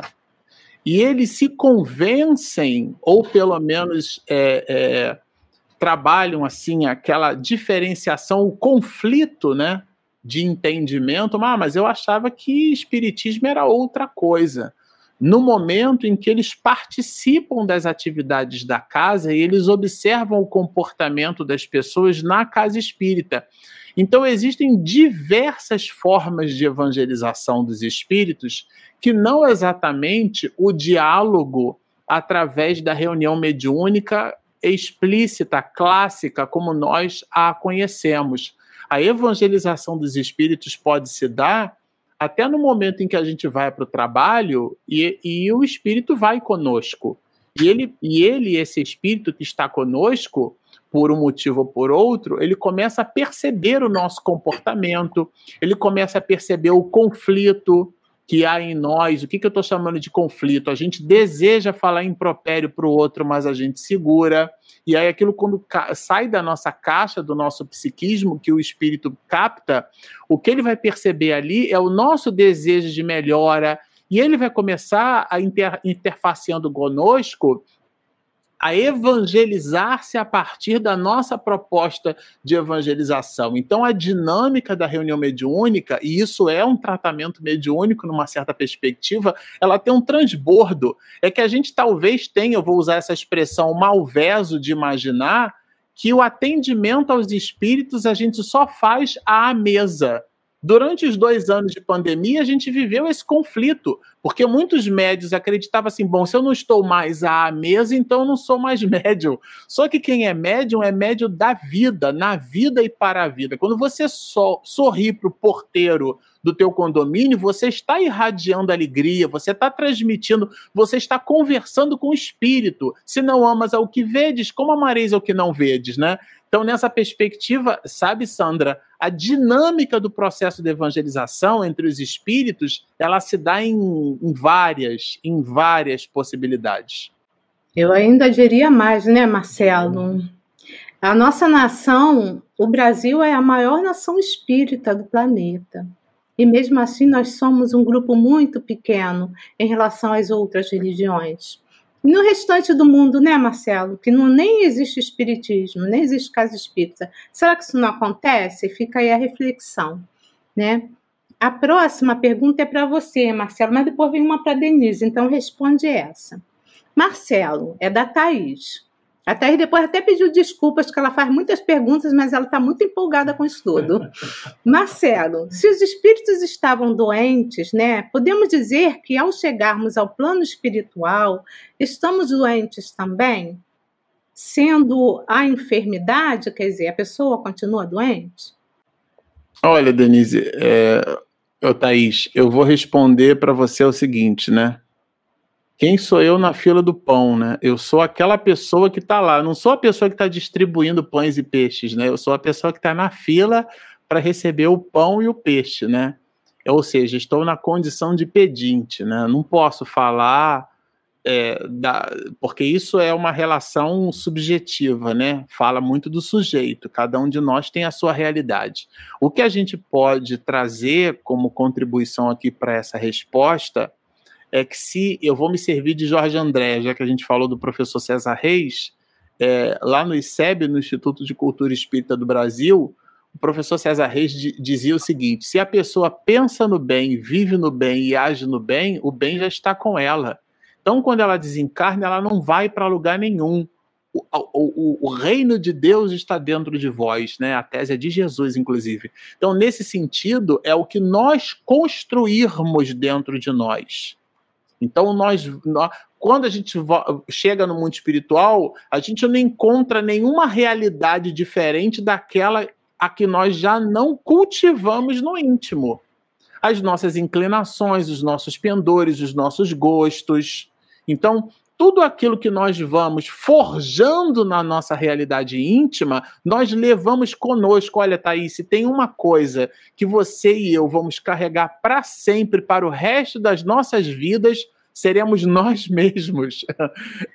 E eles se convencem, ou pelo menos é, é, trabalham assim aquela diferenciação, o conflito né, de entendimento. Ah, mas eu achava que espiritismo era outra coisa no momento em que eles participam das atividades da casa e eles observam o comportamento das pessoas na casa espírita. Então, existem diversas formas de evangelização dos espíritos que não exatamente o diálogo através da reunião mediúnica explícita, clássica, como nós a conhecemos. A evangelização dos espíritos pode se dar até no momento em que a gente vai para o trabalho e, e o espírito vai conosco. E ele, e ele, esse espírito que está conosco, por um motivo ou por outro, ele começa a perceber o nosso comportamento, ele começa a perceber o conflito, que há em nós, o que, que eu estou chamando de conflito? A gente deseja falar impropério para o outro, mas a gente segura. E aí aquilo quando sai da nossa caixa, do nosso psiquismo, que o espírito capta, o que ele vai perceber ali é o nosso desejo de melhora, e ele vai começar a inter, interfaceando conosco a evangelizar-se a partir da nossa proposta de evangelização. Então, a dinâmica da reunião mediúnica, e isso é um tratamento mediúnico numa certa perspectiva, ela tem um transbordo. É que a gente talvez tenha, eu vou usar essa expressão, malveso de imaginar que o atendimento aos espíritos a gente só faz à mesa. Durante os dois anos de pandemia, a gente viveu esse conflito, porque muitos médios acreditavam assim: bom, se eu não estou mais à mesa, então eu não sou mais médium. Só que quem é médium é médium da vida, na vida e para a vida. Quando você sorri para o porteiro do teu condomínio, você está irradiando alegria, você está transmitindo, você está conversando com o espírito. Se não amas ao que vedes, como amareis ao que não vedes, né? Então, nessa perspectiva, sabe, Sandra, a dinâmica do processo de evangelização entre os espíritos, ela se dá em, em várias, em várias possibilidades. Eu ainda diria mais, né, Marcelo? A nossa nação, o Brasil é a maior nação espírita do planeta. E mesmo assim, nós somos um grupo muito pequeno em relação às outras religiões. No restante do mundo, né, Marcelo? Que não, nem existe espiritismo, nem existe casa espírita. Será que isso não acontece? Fica aí a reflexão, né? A próxima pergunta é para você, Marcelo, mas depois vem uma para Denise, então responde essa. Marcelo, é da Thaís. A Thaís depois até pediu desculpas, porque ela faz muitas perguntas, mas ela está muito empolgada com isso tudo. Marcelo, se os espíritos estavam doentes, né, podemos dizer que ao chegarmos ao plano espiritual, estamos doentes também? Sendo a enfermidade, quer dizer, a pessoa continua doente? Olha, Denise, é, eu, Thaís, eu vou responder para você o seguinte, né? Quem sou eu na fila do pão, né? Eu sou aquela pessoa que está lá. Eu não sou a pessoa que está distribuindo pães e peixes, né? Eu sou a pessoa que está na fila para receber o pão e o peixe, né? Ou seja, estou na condição de pedinte, né? Não posso falar é, da, porque isso é uma relação subjetiva, né? Fala muito do sujeito. Cada um de nós tem a sua realidade. O que a gente pode trazer como contribuição aqui para essa resposta é que se eu vou me servir de Jorge André, já que a gente falou do professor César Reis, é, lá no ICEB, no Instituto de Cultura Espírita do Brasil, o professor César Reis dizia o seguinte: se a pessoa pensa no bem, vive no bem e age no bem, o bem já está com ela. Então, quando ela desencarna, ela não vai para lugar nenhum. O, o, o, reino de Deus está dentro de vós, né? A tese é de Jesus, inclusive. Então, nesse sentido, é o que nós construirmos dentro de nós. Então, nós, nós, quando a gente chega no mundo espiritual, a gente não encontra nenhuma realidade diferente daquela a que nós já não cultivamos no íntimo. As nossas inclinações, os nossos pendores, os nossos gostos. Então, tudo aquilo que nós vamos forjando na nossa realidade íntima, nós levamos conosco. Olha, Thaís, se tem uma coisa que você e eu vamos carregar para sempre, para o resto das nossas vidas, seremos nós mesmos.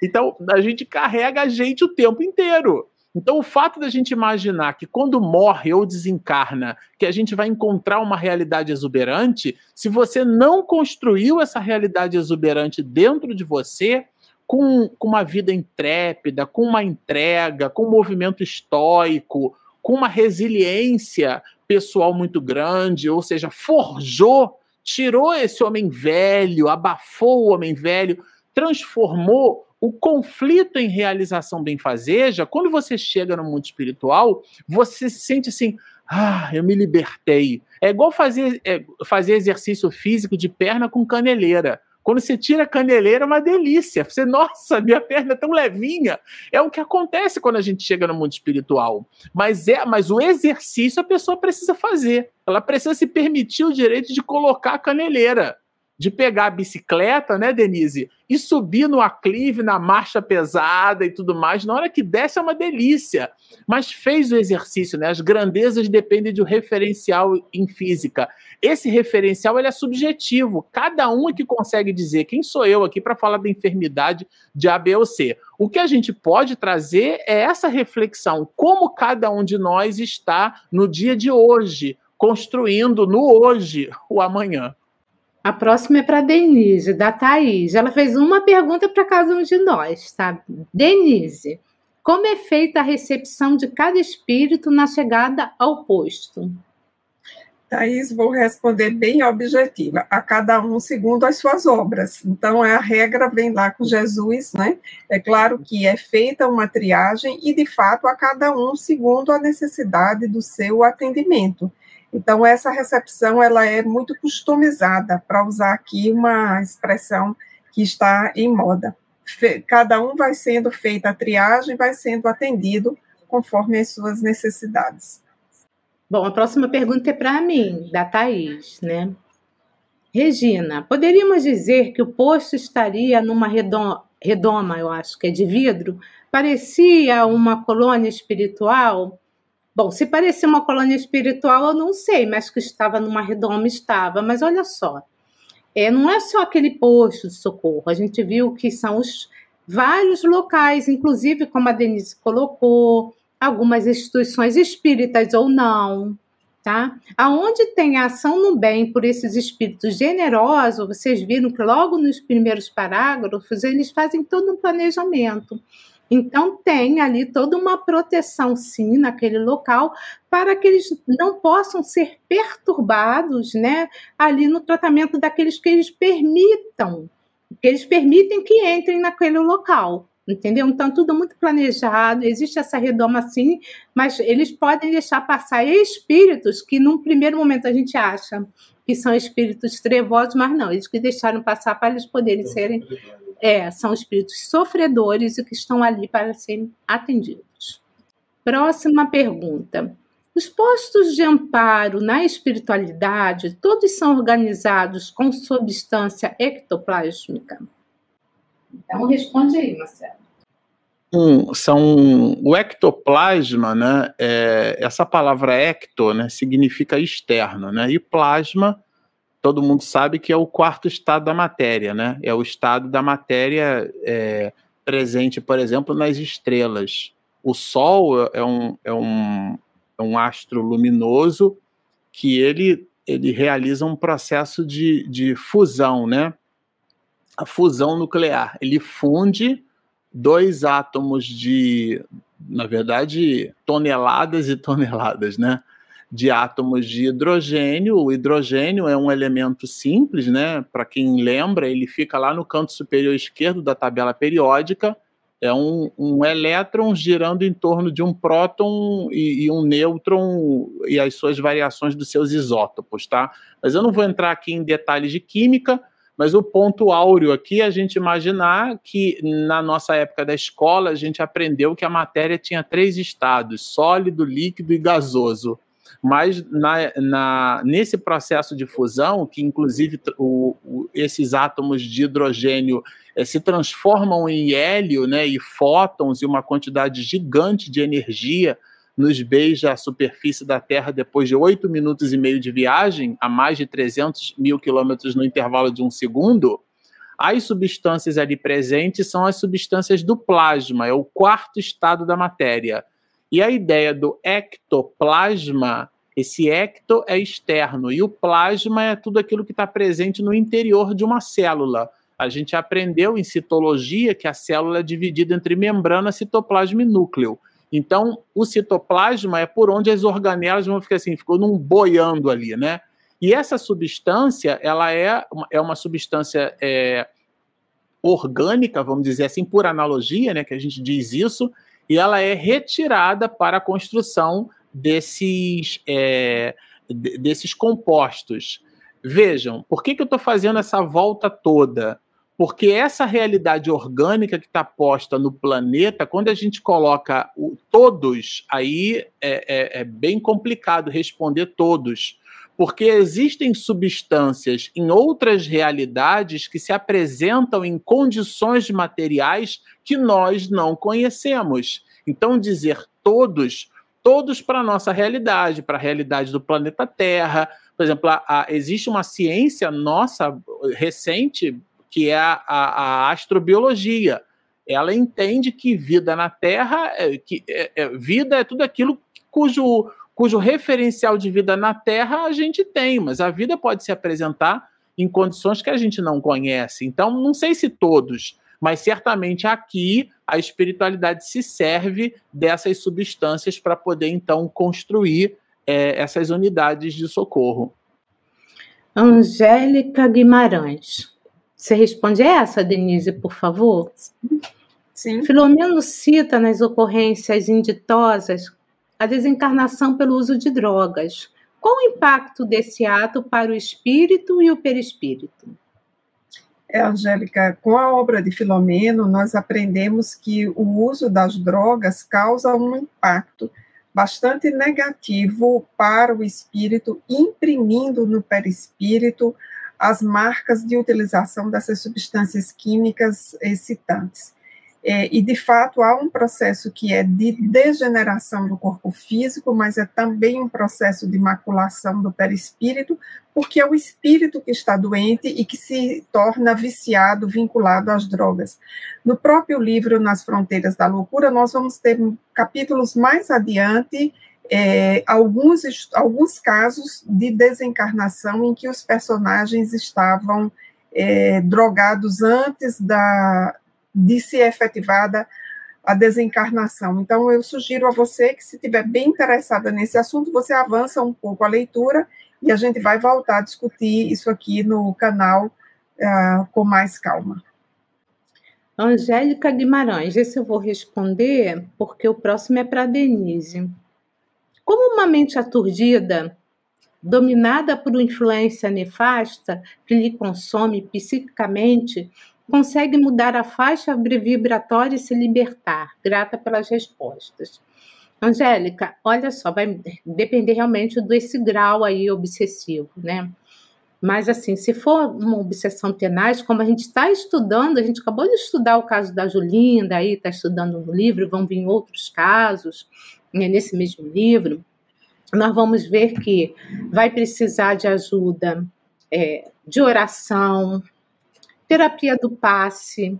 Então, a gente carrega a gente o tempo inteiro. Então, o fato da gente imaginar que quando morre ou desencarna, que a gente vai encontrar uma realidade exuberante, se você não construiu essa realidade exuberante dentro de você, com, com uma vida intrépida, com uma entrega, com um movimento estoico, com uma resiliência pessoal muito grande, ou seja, forjou, tirou esse homem velho, abafou o homem velho, transformou o conflito em realização benfazeja, quando você chega no mundo espiritual, você se sente assim, ah, eu me libertei. É igual fazer, é, fazer exercício físico de perna com caneleira. Quando você tira a caneleira, é uma delícia. Você, nossa, minha perna é tão levinha. É o que acontece quando a gente chega no mundo espiritual. Mas é, mas o exercício a pessoa precisa fazer. Ela precisa se permitir o direito de colocar a caneleira de pegar a bicicleta, né, Denise, e subir no aclive, na marcha pesada e tudo mais. Na hora que desce é uma delícia. Mas fez o exercício, né? As grandezas dependem de um referencial em física. Esse referencial ele é subjetivo. Cada um é que consegue dizer quem sou eu aqui para falar da enfermidade de A, B ou C. O que a gente pode trazer é essa reflexão, como cada um de nós está no dia de hoje, construindo no hoje o amanhã. A próxima é para Denise, da Thaís. Ela fez uma pergunta para cada um de nós, tá? Denise, como é feita a recepção de cada espírito na chegada ao posto? Thaís, vou responder bem objetiva, a cada um segundo as suas obras. Então, a regra vem lá com Jesus, né? É claro que é feita uma triagem e, de fato, a cada um segundo a necessidade do seu atendimento. Então, essa recepção ela é muito customizada, para usar aqui uma expressão que está em moda. Cada um vai sendo feita a triagem, vai sendo atendido conforme as suas necessidades. Bom, a próxima pergunta é para mim, da Thaís, né? Regina, poderíamos dizer que o posto estaria numa redoma, redoma, eu acho que é de vidro, parecia uma colônia espiritual? Bom, se parecia uma colônia espiritual, eu não sei, mas que estava numa redoma, estava. Mas olha só, é, não é só aquele posto de socorro, a gente viu que são os vários locais, inclusive, como a Denise colocou, algumas instituições espíritas ou não, tá? Aonde tem ação no bem por esses espíritos generosos, vocês viram que logo nos primeiros parágrafos eles fazem todo um planejamento. Então, tem ali toda uma proteção, sim, naquele local, para que eles não possam ser perturbados, né, ali no tratamento daqueles que eles permitam, que eles permitem que entrem naquele local. Entendeu? Então, tudo muito planejado, existe essa redoma sim, mas eles podem deixar passar espíritos que, num primeiro momento, a gente acha que são espíritos trevosos, mas não, eles que deixaram passar para eles poderem serem é, são espíritos sofredores e que estão ali para serem atendidos. Próxima pergunta. Os postos de amparo na espiritualidade, todos são organizados com substância ectoplásmica? Então, responde aí, Marcelo. Um, são o ectoplasma, né? É, essa palavra ecto, né, significa externo, né? E plasma todo mundo sabe que é o quarto estado da matéria, né? É o estado da matéria é, presente, por exemplo, nas estrelas. O Sol é um, é um, é um astro luminoso que ele, ele realiza um processo de, de fusão, né? A fusão nuclear. Ele funde dois átomos de, na verdade, toneladas e toneladas, né? De átomos de hidrogênio. O hidrogênio é um elemento simples, né? Para quem lembra, ele fica lá no canto superior esquerdo da tabela periódica. É um, um elétron girando em torno de um próton e, e, um nêutron e as suas variações dos seus isótopos, tá? Mas eu não vou entrar aqui em detalhes de química, Mas o ponto áureo aqui é a gente imaginar que na nossa época da escola a gente aprendeu que a matéria tinha três estados: sólido, líquido e gasoso. Mas na, na, nesse processo de fusão, que inclusive o, o, esses átomos de hidrogênio é, se transformam em hélio né, e fótons e uma quantidade gigante de energia nos beija a superfície da Terra depois de oito minutos e meio de viagem, a mais de 300 mil quilômetros no intervalo de um segundo, as substâncias ali presentes são as substâncias do plasma, é o quarto estado da matéria. E a ideia do ectoplasma, esse ecto é externo e o plasma é tudo aquilo que está presente no interior de uma célula. A gente aprendeu em citologia que a célula é dividida entre membrana, citoplasma e núcleo. Então, o citoplasma é por onde as organelas vão ficar assim, ficou num boiando ali, né? E essa substância, ela é, é uma substância é, orgânica, vamos dizer assim, por analogia, né, que a gente diz isso, e ela é retirada para a construção desses, é, desses compostos. Vejam, por que, que eu estou fazendo essa volta toda? Porque essa realidade orgânica que está posta no planeta, quando a gente coloca o, todos, aí é, é, é bem complicado responder todos porque existem substâncias em outras realidades que se apresentam em condições materiais que nós não conhecemos. Então, dizer todos, todos para a nossa realidade, para a realidade do planeta Terra. Por exemplo, a, a, existe uma ciência nossa recente que é a, a, astrobiologia. Ela entende que vida na Terra, é, que é, é, vida é tudo aquilo cujo, cujo referencial de vida na Terra a gente tem, mas a vida pode se apresentar em condições que a gente não conhece. Então, não sei se todos, mas certamente aqui a espiritualidade se serve dessas substâncias para poder então construir é, essas unidades de socorro. Angélica Guimarães. Você responde essa, Denise, por favor? Sim. Filomeno cita nas ocorrências inditosas a desencarnação pelo uso de drogas. Qual o impacto desse ato para o espírito e o perispírito? É, Angélica, com a obra de Filomeno, nós aprendemos que o uso das drogas causa um impacto bastante negativo para o espírito, imprimindo no perispírito as marcas de utilização dessas substâncias químicas excitantes. É, e, de fato, há um processo que é de degeneração do corpo físico, mas é também um processo de maculação do perispírito, porque é o espírito que está doente e que se torna viciado, vinculado às drogas. No próprio livro Nas Fronteiras da Loucura, nós vamos ter capítulos mais adiante é, alguns, alguns casos de desencarnação em que os personagens estavam é, drogados antes da, de ser efetivada a desencarnação. Então, eu sugiro a você que, se estiver bem interessada nesse assunto, você avança um pouco a leitura e a gente vai voltar a discutir isso aqui no canal uh, com mais calma. Angélica Guimarães, esse eu vou responder porque o próximo é para Denise. Como uma mente aturdida, dominada por influência nefasta que lhe consome psiquicamente, consegue mudar a faixa vibratória e se libertar? Grata pelas respostas. Angélica, olha só, vai depender realmente desse grau aí obsessivo, né? Mas, assim, se for uma obsessão tenaz, como a gente está estudando, a gente acabou de estudar o caso da Julinda, aí está estudando no livro, vão vir outros casos, né, nesse mesmo livro, nós vamos ver que vai precisar de ajuda é, de oração, terapia do passe.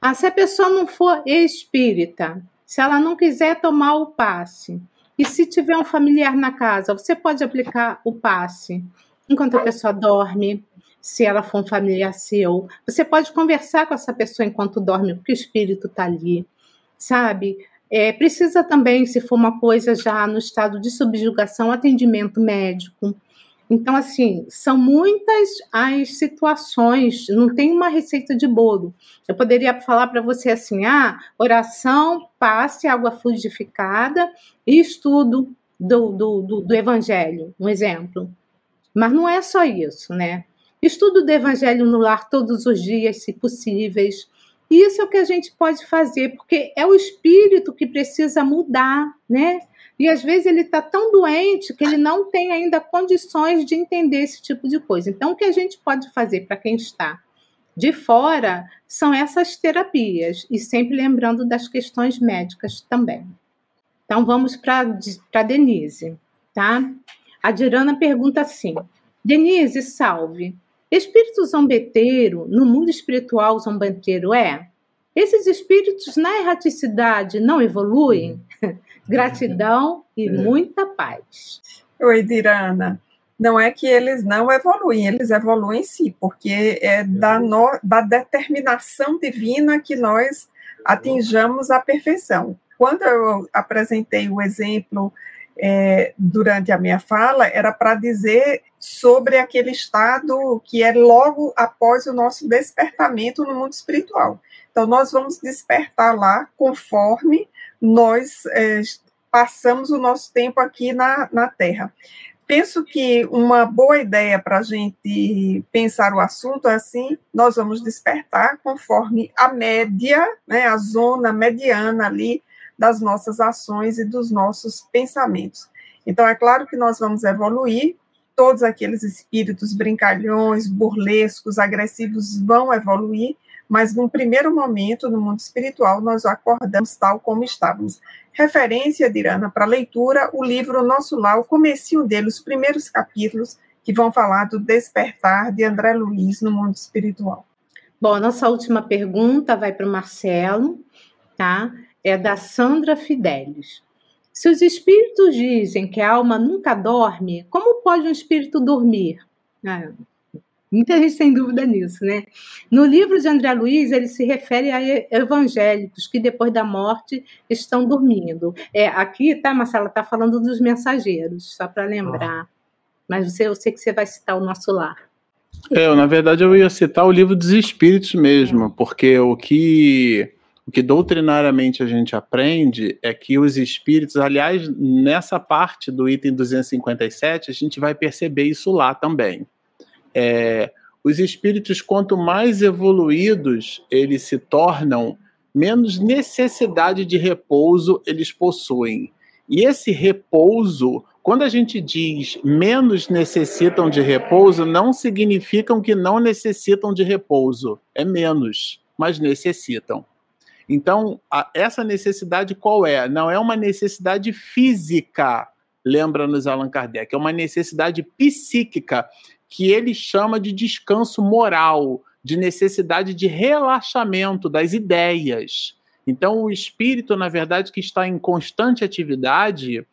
Ah, se a pessoa não for espírita, se ela não quiser tomar o passe, e se tiver um familiar na casa, você pode aplicar o passe enquanto a pessoa dorme, se ela for um familiar seu. Você pode conversar com essa pessoa enquanto dorme, porque o espírito está ali, sabe? É, precisa também, se for uma coisa já no estado de subjugação, atendimento médico. Então, assim, são muitas as situações, não tem uma receita de bolo. Eu poderia falar para você assim: ah, oração, passe, água fluidificada e estudo do, do, do, do Evangelho, um exemplo. Mas não é só isso, né? Estudo do Evangelho no lar todos os dias, se possíveis. Isso é o que a gente pode fazer, porque é o espírito que precisa mudar, né? E às vezes ele está tão doente que ele não tem ainda condições de entender esse tipo de coisa. Então, o que a gente pode fazer para quem está de fora são essas terapias, e sempre lembrando das questões médicas também. Então, vamos para Denise, tá? A Dirana pergunta assim: Denise, salve. Espírito zombeteiro, no mundo espiritual zombeteiro é? Esses espíritos na erraticidade não evoluem? Gratidão e é. muita paz. Oi, Dirana. Não é que eles não evoluem, eles evoluem sim, porque é da, no, da determinação divina que nós atinjamos a perfeição. Quando eu apresentei o exemplo é, durante a minha fala, era para dizer sobre aquele estado que é logo após o nosso despertamento no mundo espiritual. Então, nós vamos despertar lá conforme nós é, passamos o nosso tempo aqui na, na Terra. Penso que uma boa ideia para a gente pensar o assunto é assim: nós vamos despertar conforme a média, né, a zona mediana ali das nossas ações e dos nossos pensamentos. Então, é claro que nós vamos evoluir, todos aqueles espíritos brincalhões, burlescos, agressivos vão evoluir, mas num primeiro momento, no mundo espiritual, nós acordamos tal como estávamos. Referência, Dirana, para leitura, o livro Nosso Lar, o comecinho dele, os primeiros capítulos, que vão falar do despertar de André Luiz no mundo espiritual. Bom, nossa última pergunta vai para o Marcelo, tá? É da Sandra Fidelis. Se os espíritos dizem que a alma nunca dorme, como pode um espírito dormir? Ah, Muita gente tem dúvida nisso, né? No livro de André Luiz, ele se refere a evangélicos que depois da morte estão dormindo. É, aqui, tá, Marcela, tá falando dos mensageiros, só para lembrar. Ah. Mas você, eu sei que você vai citar o nosso lar. É, na verdade eu ia citar o livro dos espíritos mesmo, porque o que o que doutrinariamente a gente aprende é que os espíritos, aliás, nessa parte do item 257, a gente vai perceber isso lá também. É, os espíritos, quanto mais evoluídos eles se tornam, menos necessidade de repouso eles possuem. E esse repouso, quando a gente diz menos necessitam de repouso, não significam que não necessitam de repouso. É menos, mas necessitam. Então, a, essa necessidade qual é? Não é uma necessidade física, lembra-nos Allan Kardec, é uma necessidade psíquica que ele chama de descanso moral, de necessidade de relaxamento das ideias. Então, o espírito, na verdade, que está em constante atividade,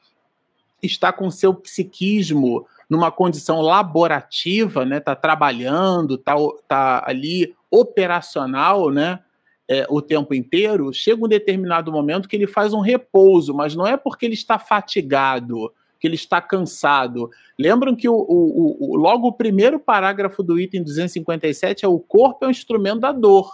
está com seu psiquismo numa condição laborativa, né? Está trabalhando, está tá ali operacional, né? É, o tempo inteiro. Chega um determinado momento que ele faz um repouso, mas não é porque ele está fatigado, que ele está cansado. Lembram que o, o, o, logo o primeiro parágrafo do item 257 é o corpo é um instrumento da dor.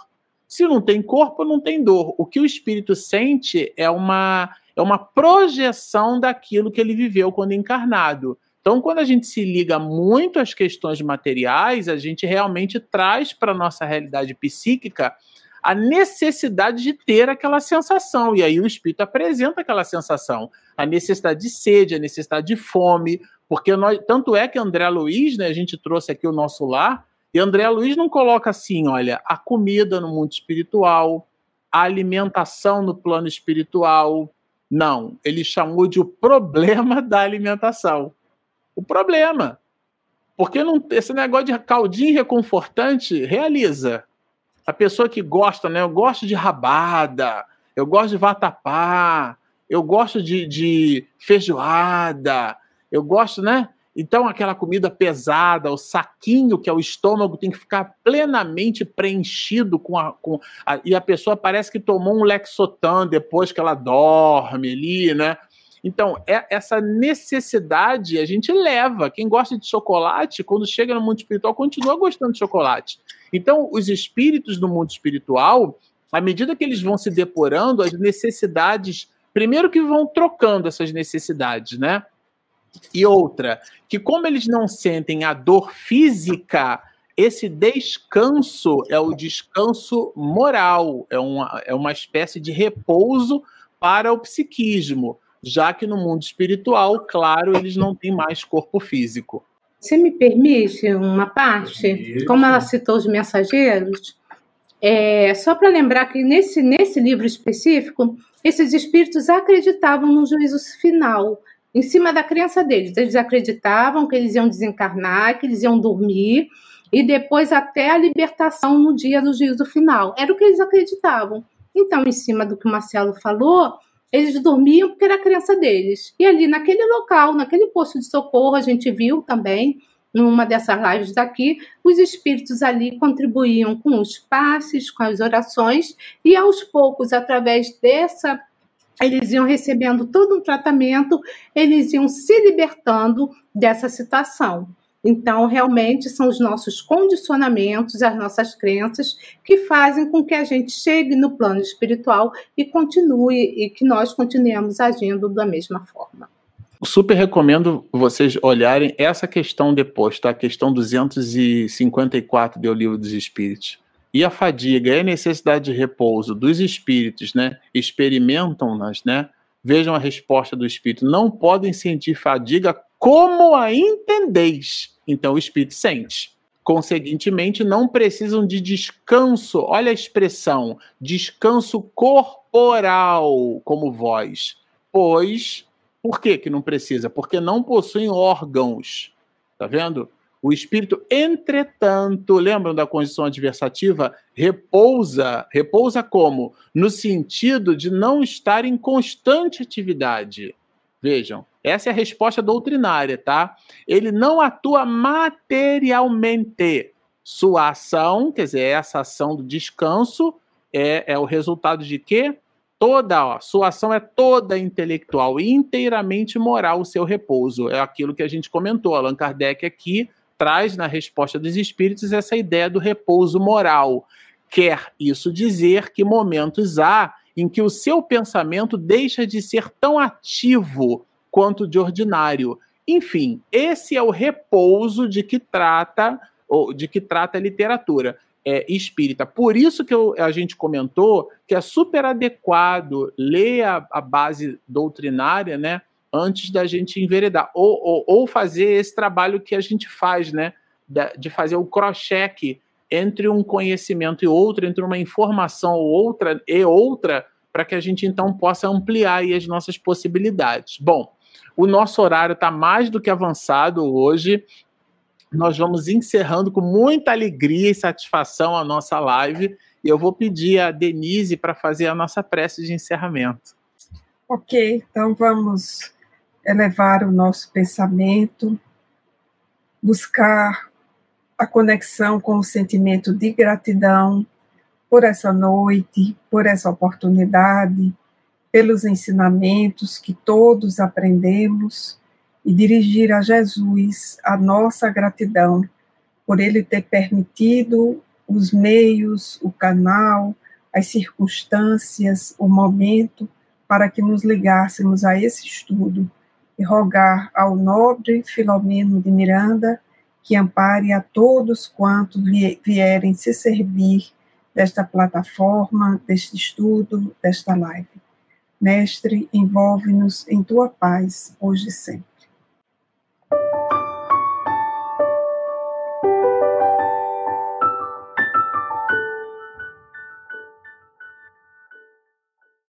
Se não tem corpo, não tem dor. O que o espírito sente é uma, é uma projeção daquilo que ele viveu quando encarnado. Então, quando a gente se liga muito às questões materiais, a gente realmente traz para a nossa realidade psíquica a necessidade de ter aquela sensação. E aí o espírito apresenta aquela sensação, a necessidade de sede, a necessidade de fome, porque nós, tanto é que André Luiz, né, a gente trouxe aqui o nosso lar, e André Luiz não coloca assim, olha, a comida no mundo espiritual, a alimentação no plano espiritual. Não, ele chamou de o problema da alimentação. O problema. Porque não, esse negócio de caldinho reconfortante realiza a pessoa que gosta, né? Eu gosto de rabada, eu gosto de vatapá, eu gosto de, de feijoada, eu gosto, né? Então, aquela comida pesada, o saquinho que é o estômago, tem que ficar plenamente preenchido com a. Com a e a pessoa parece que tomou um Lexotan depois que ela dorme ali, né? Então, é, essa necessidade a gente leva. Quem gosta de chocolate, quando chega no mundo espiritual, continua gostando de chocolate. Então, os espíritos do mundo espiritual, à medida que eles vão se depurando, as necessidades, primeiro que vão trocando essas necessidades, né? E outra, que como eles não sentem a dor física, esse descanso é o descanso moral, é uma, é uma espécie de repouso para o psiquismo, já que no mundo espiritual, claro, eles não têm mais corpo físico. Você me permite uma parte? Como ela citou os mensageiros, é, só para lembrar que nesse, nesse livro específico, esses espíritos acreditavam no juízo final, em cima da crença deles. Eles acreditavam que eles iam desencarnar, que eles iam dormir, e depois até a libertação no dia do juízo final. Era o que eles acreditavam. Então, em cima do que o Marcelo falou, eles dormiam porque era a crença deles. E ali naquele local, naquele posto de socorro, a gente viu também, numa dessas lives daqui, os espíritos ali contribuíam com os passes, com as orações, e aos poucos, através dessa eles iam recebendo todo um tratamento, eles iam se libertando dessa situação. Então, realmente, são os nossos condicionamentos, as nossas crenças, que fazem com que a gente chegue no plano espiritual e continue, e que nós continuemos agindo da mesma forma. Super recomendo vocês olharem essa questão depois, tá? A questão 254 do Livro dos Espíritos. E a fadiga e a necessidade de repouso dos espíritos, né? Experimentam-nas, né? Vejam a resposta do espírito. Não podem sentir fadiga como a entendeis. Então o espírito sente. Conseguintemente, não precisam de descanso. Olha a expressão: descanso corporal, como vós. Pois, por que, que não precisa? Porque não possuem órgãos. Tá vendo? O espírito, entretanto, lembram da condição adversativa? Repousa. Repousa como? No sentido de não estar em constante atividade. Vejam, essa é a resposta doutrinária, tá? Ele não atua materialmente. Sua ação, quer dizer, essa ação do descanso, é, é o resultado de quê? Toda, ó, sua ação é toda intelectual e inteiramente moral o seu repouso. É aquilo que a gente comentou. Allan Kardec aqui traz na resposta dos espíritos essa ideia do repouso moral. Quer isso dizer que momentos há em que o seu pensamento deixa de ser tão ativo quanto de ordinário. Enfim, esse é o repouso de que trata ou de que trata a literatura é, espírita. Por isso que eu, a gente comentou que é super adequado ler a, a base doutrinária, né, antes da gente enveredar ou, ou, ou, fazer esse trabalho que a gente faz, né, de fazer o cross-check entre um conhecimento e outro, entre uma informação ou outra e outra, para que a gente então possa ampliar as nossas possibilidades. Bom, o nosso horário está mais do que avançado hoje. Nós vamos encerrando com muita alegria e satisfação a nossa live. E eu vou pedir a Denise para fazer a nossa prece de encerramento. Ok, então vamos elevar o nosso pensamento, buscar a conexão com o sentimento de gratidão por essa noite, por essa oportunidade, pelos ensinamentos que todos aprendemos e dirigir a Jesus a nossa gratidão por ele ter permitido os meios, o canal, as circunstâncias, o momento para que nos ligássemos a esse estudo e rogar ao nobre Filomeno de Miranda que ampare a todos quantos vierem se servir desta plataforma, deste estudo, desta live. Mestre, envolve-nos em tua paz, hoje e sempre.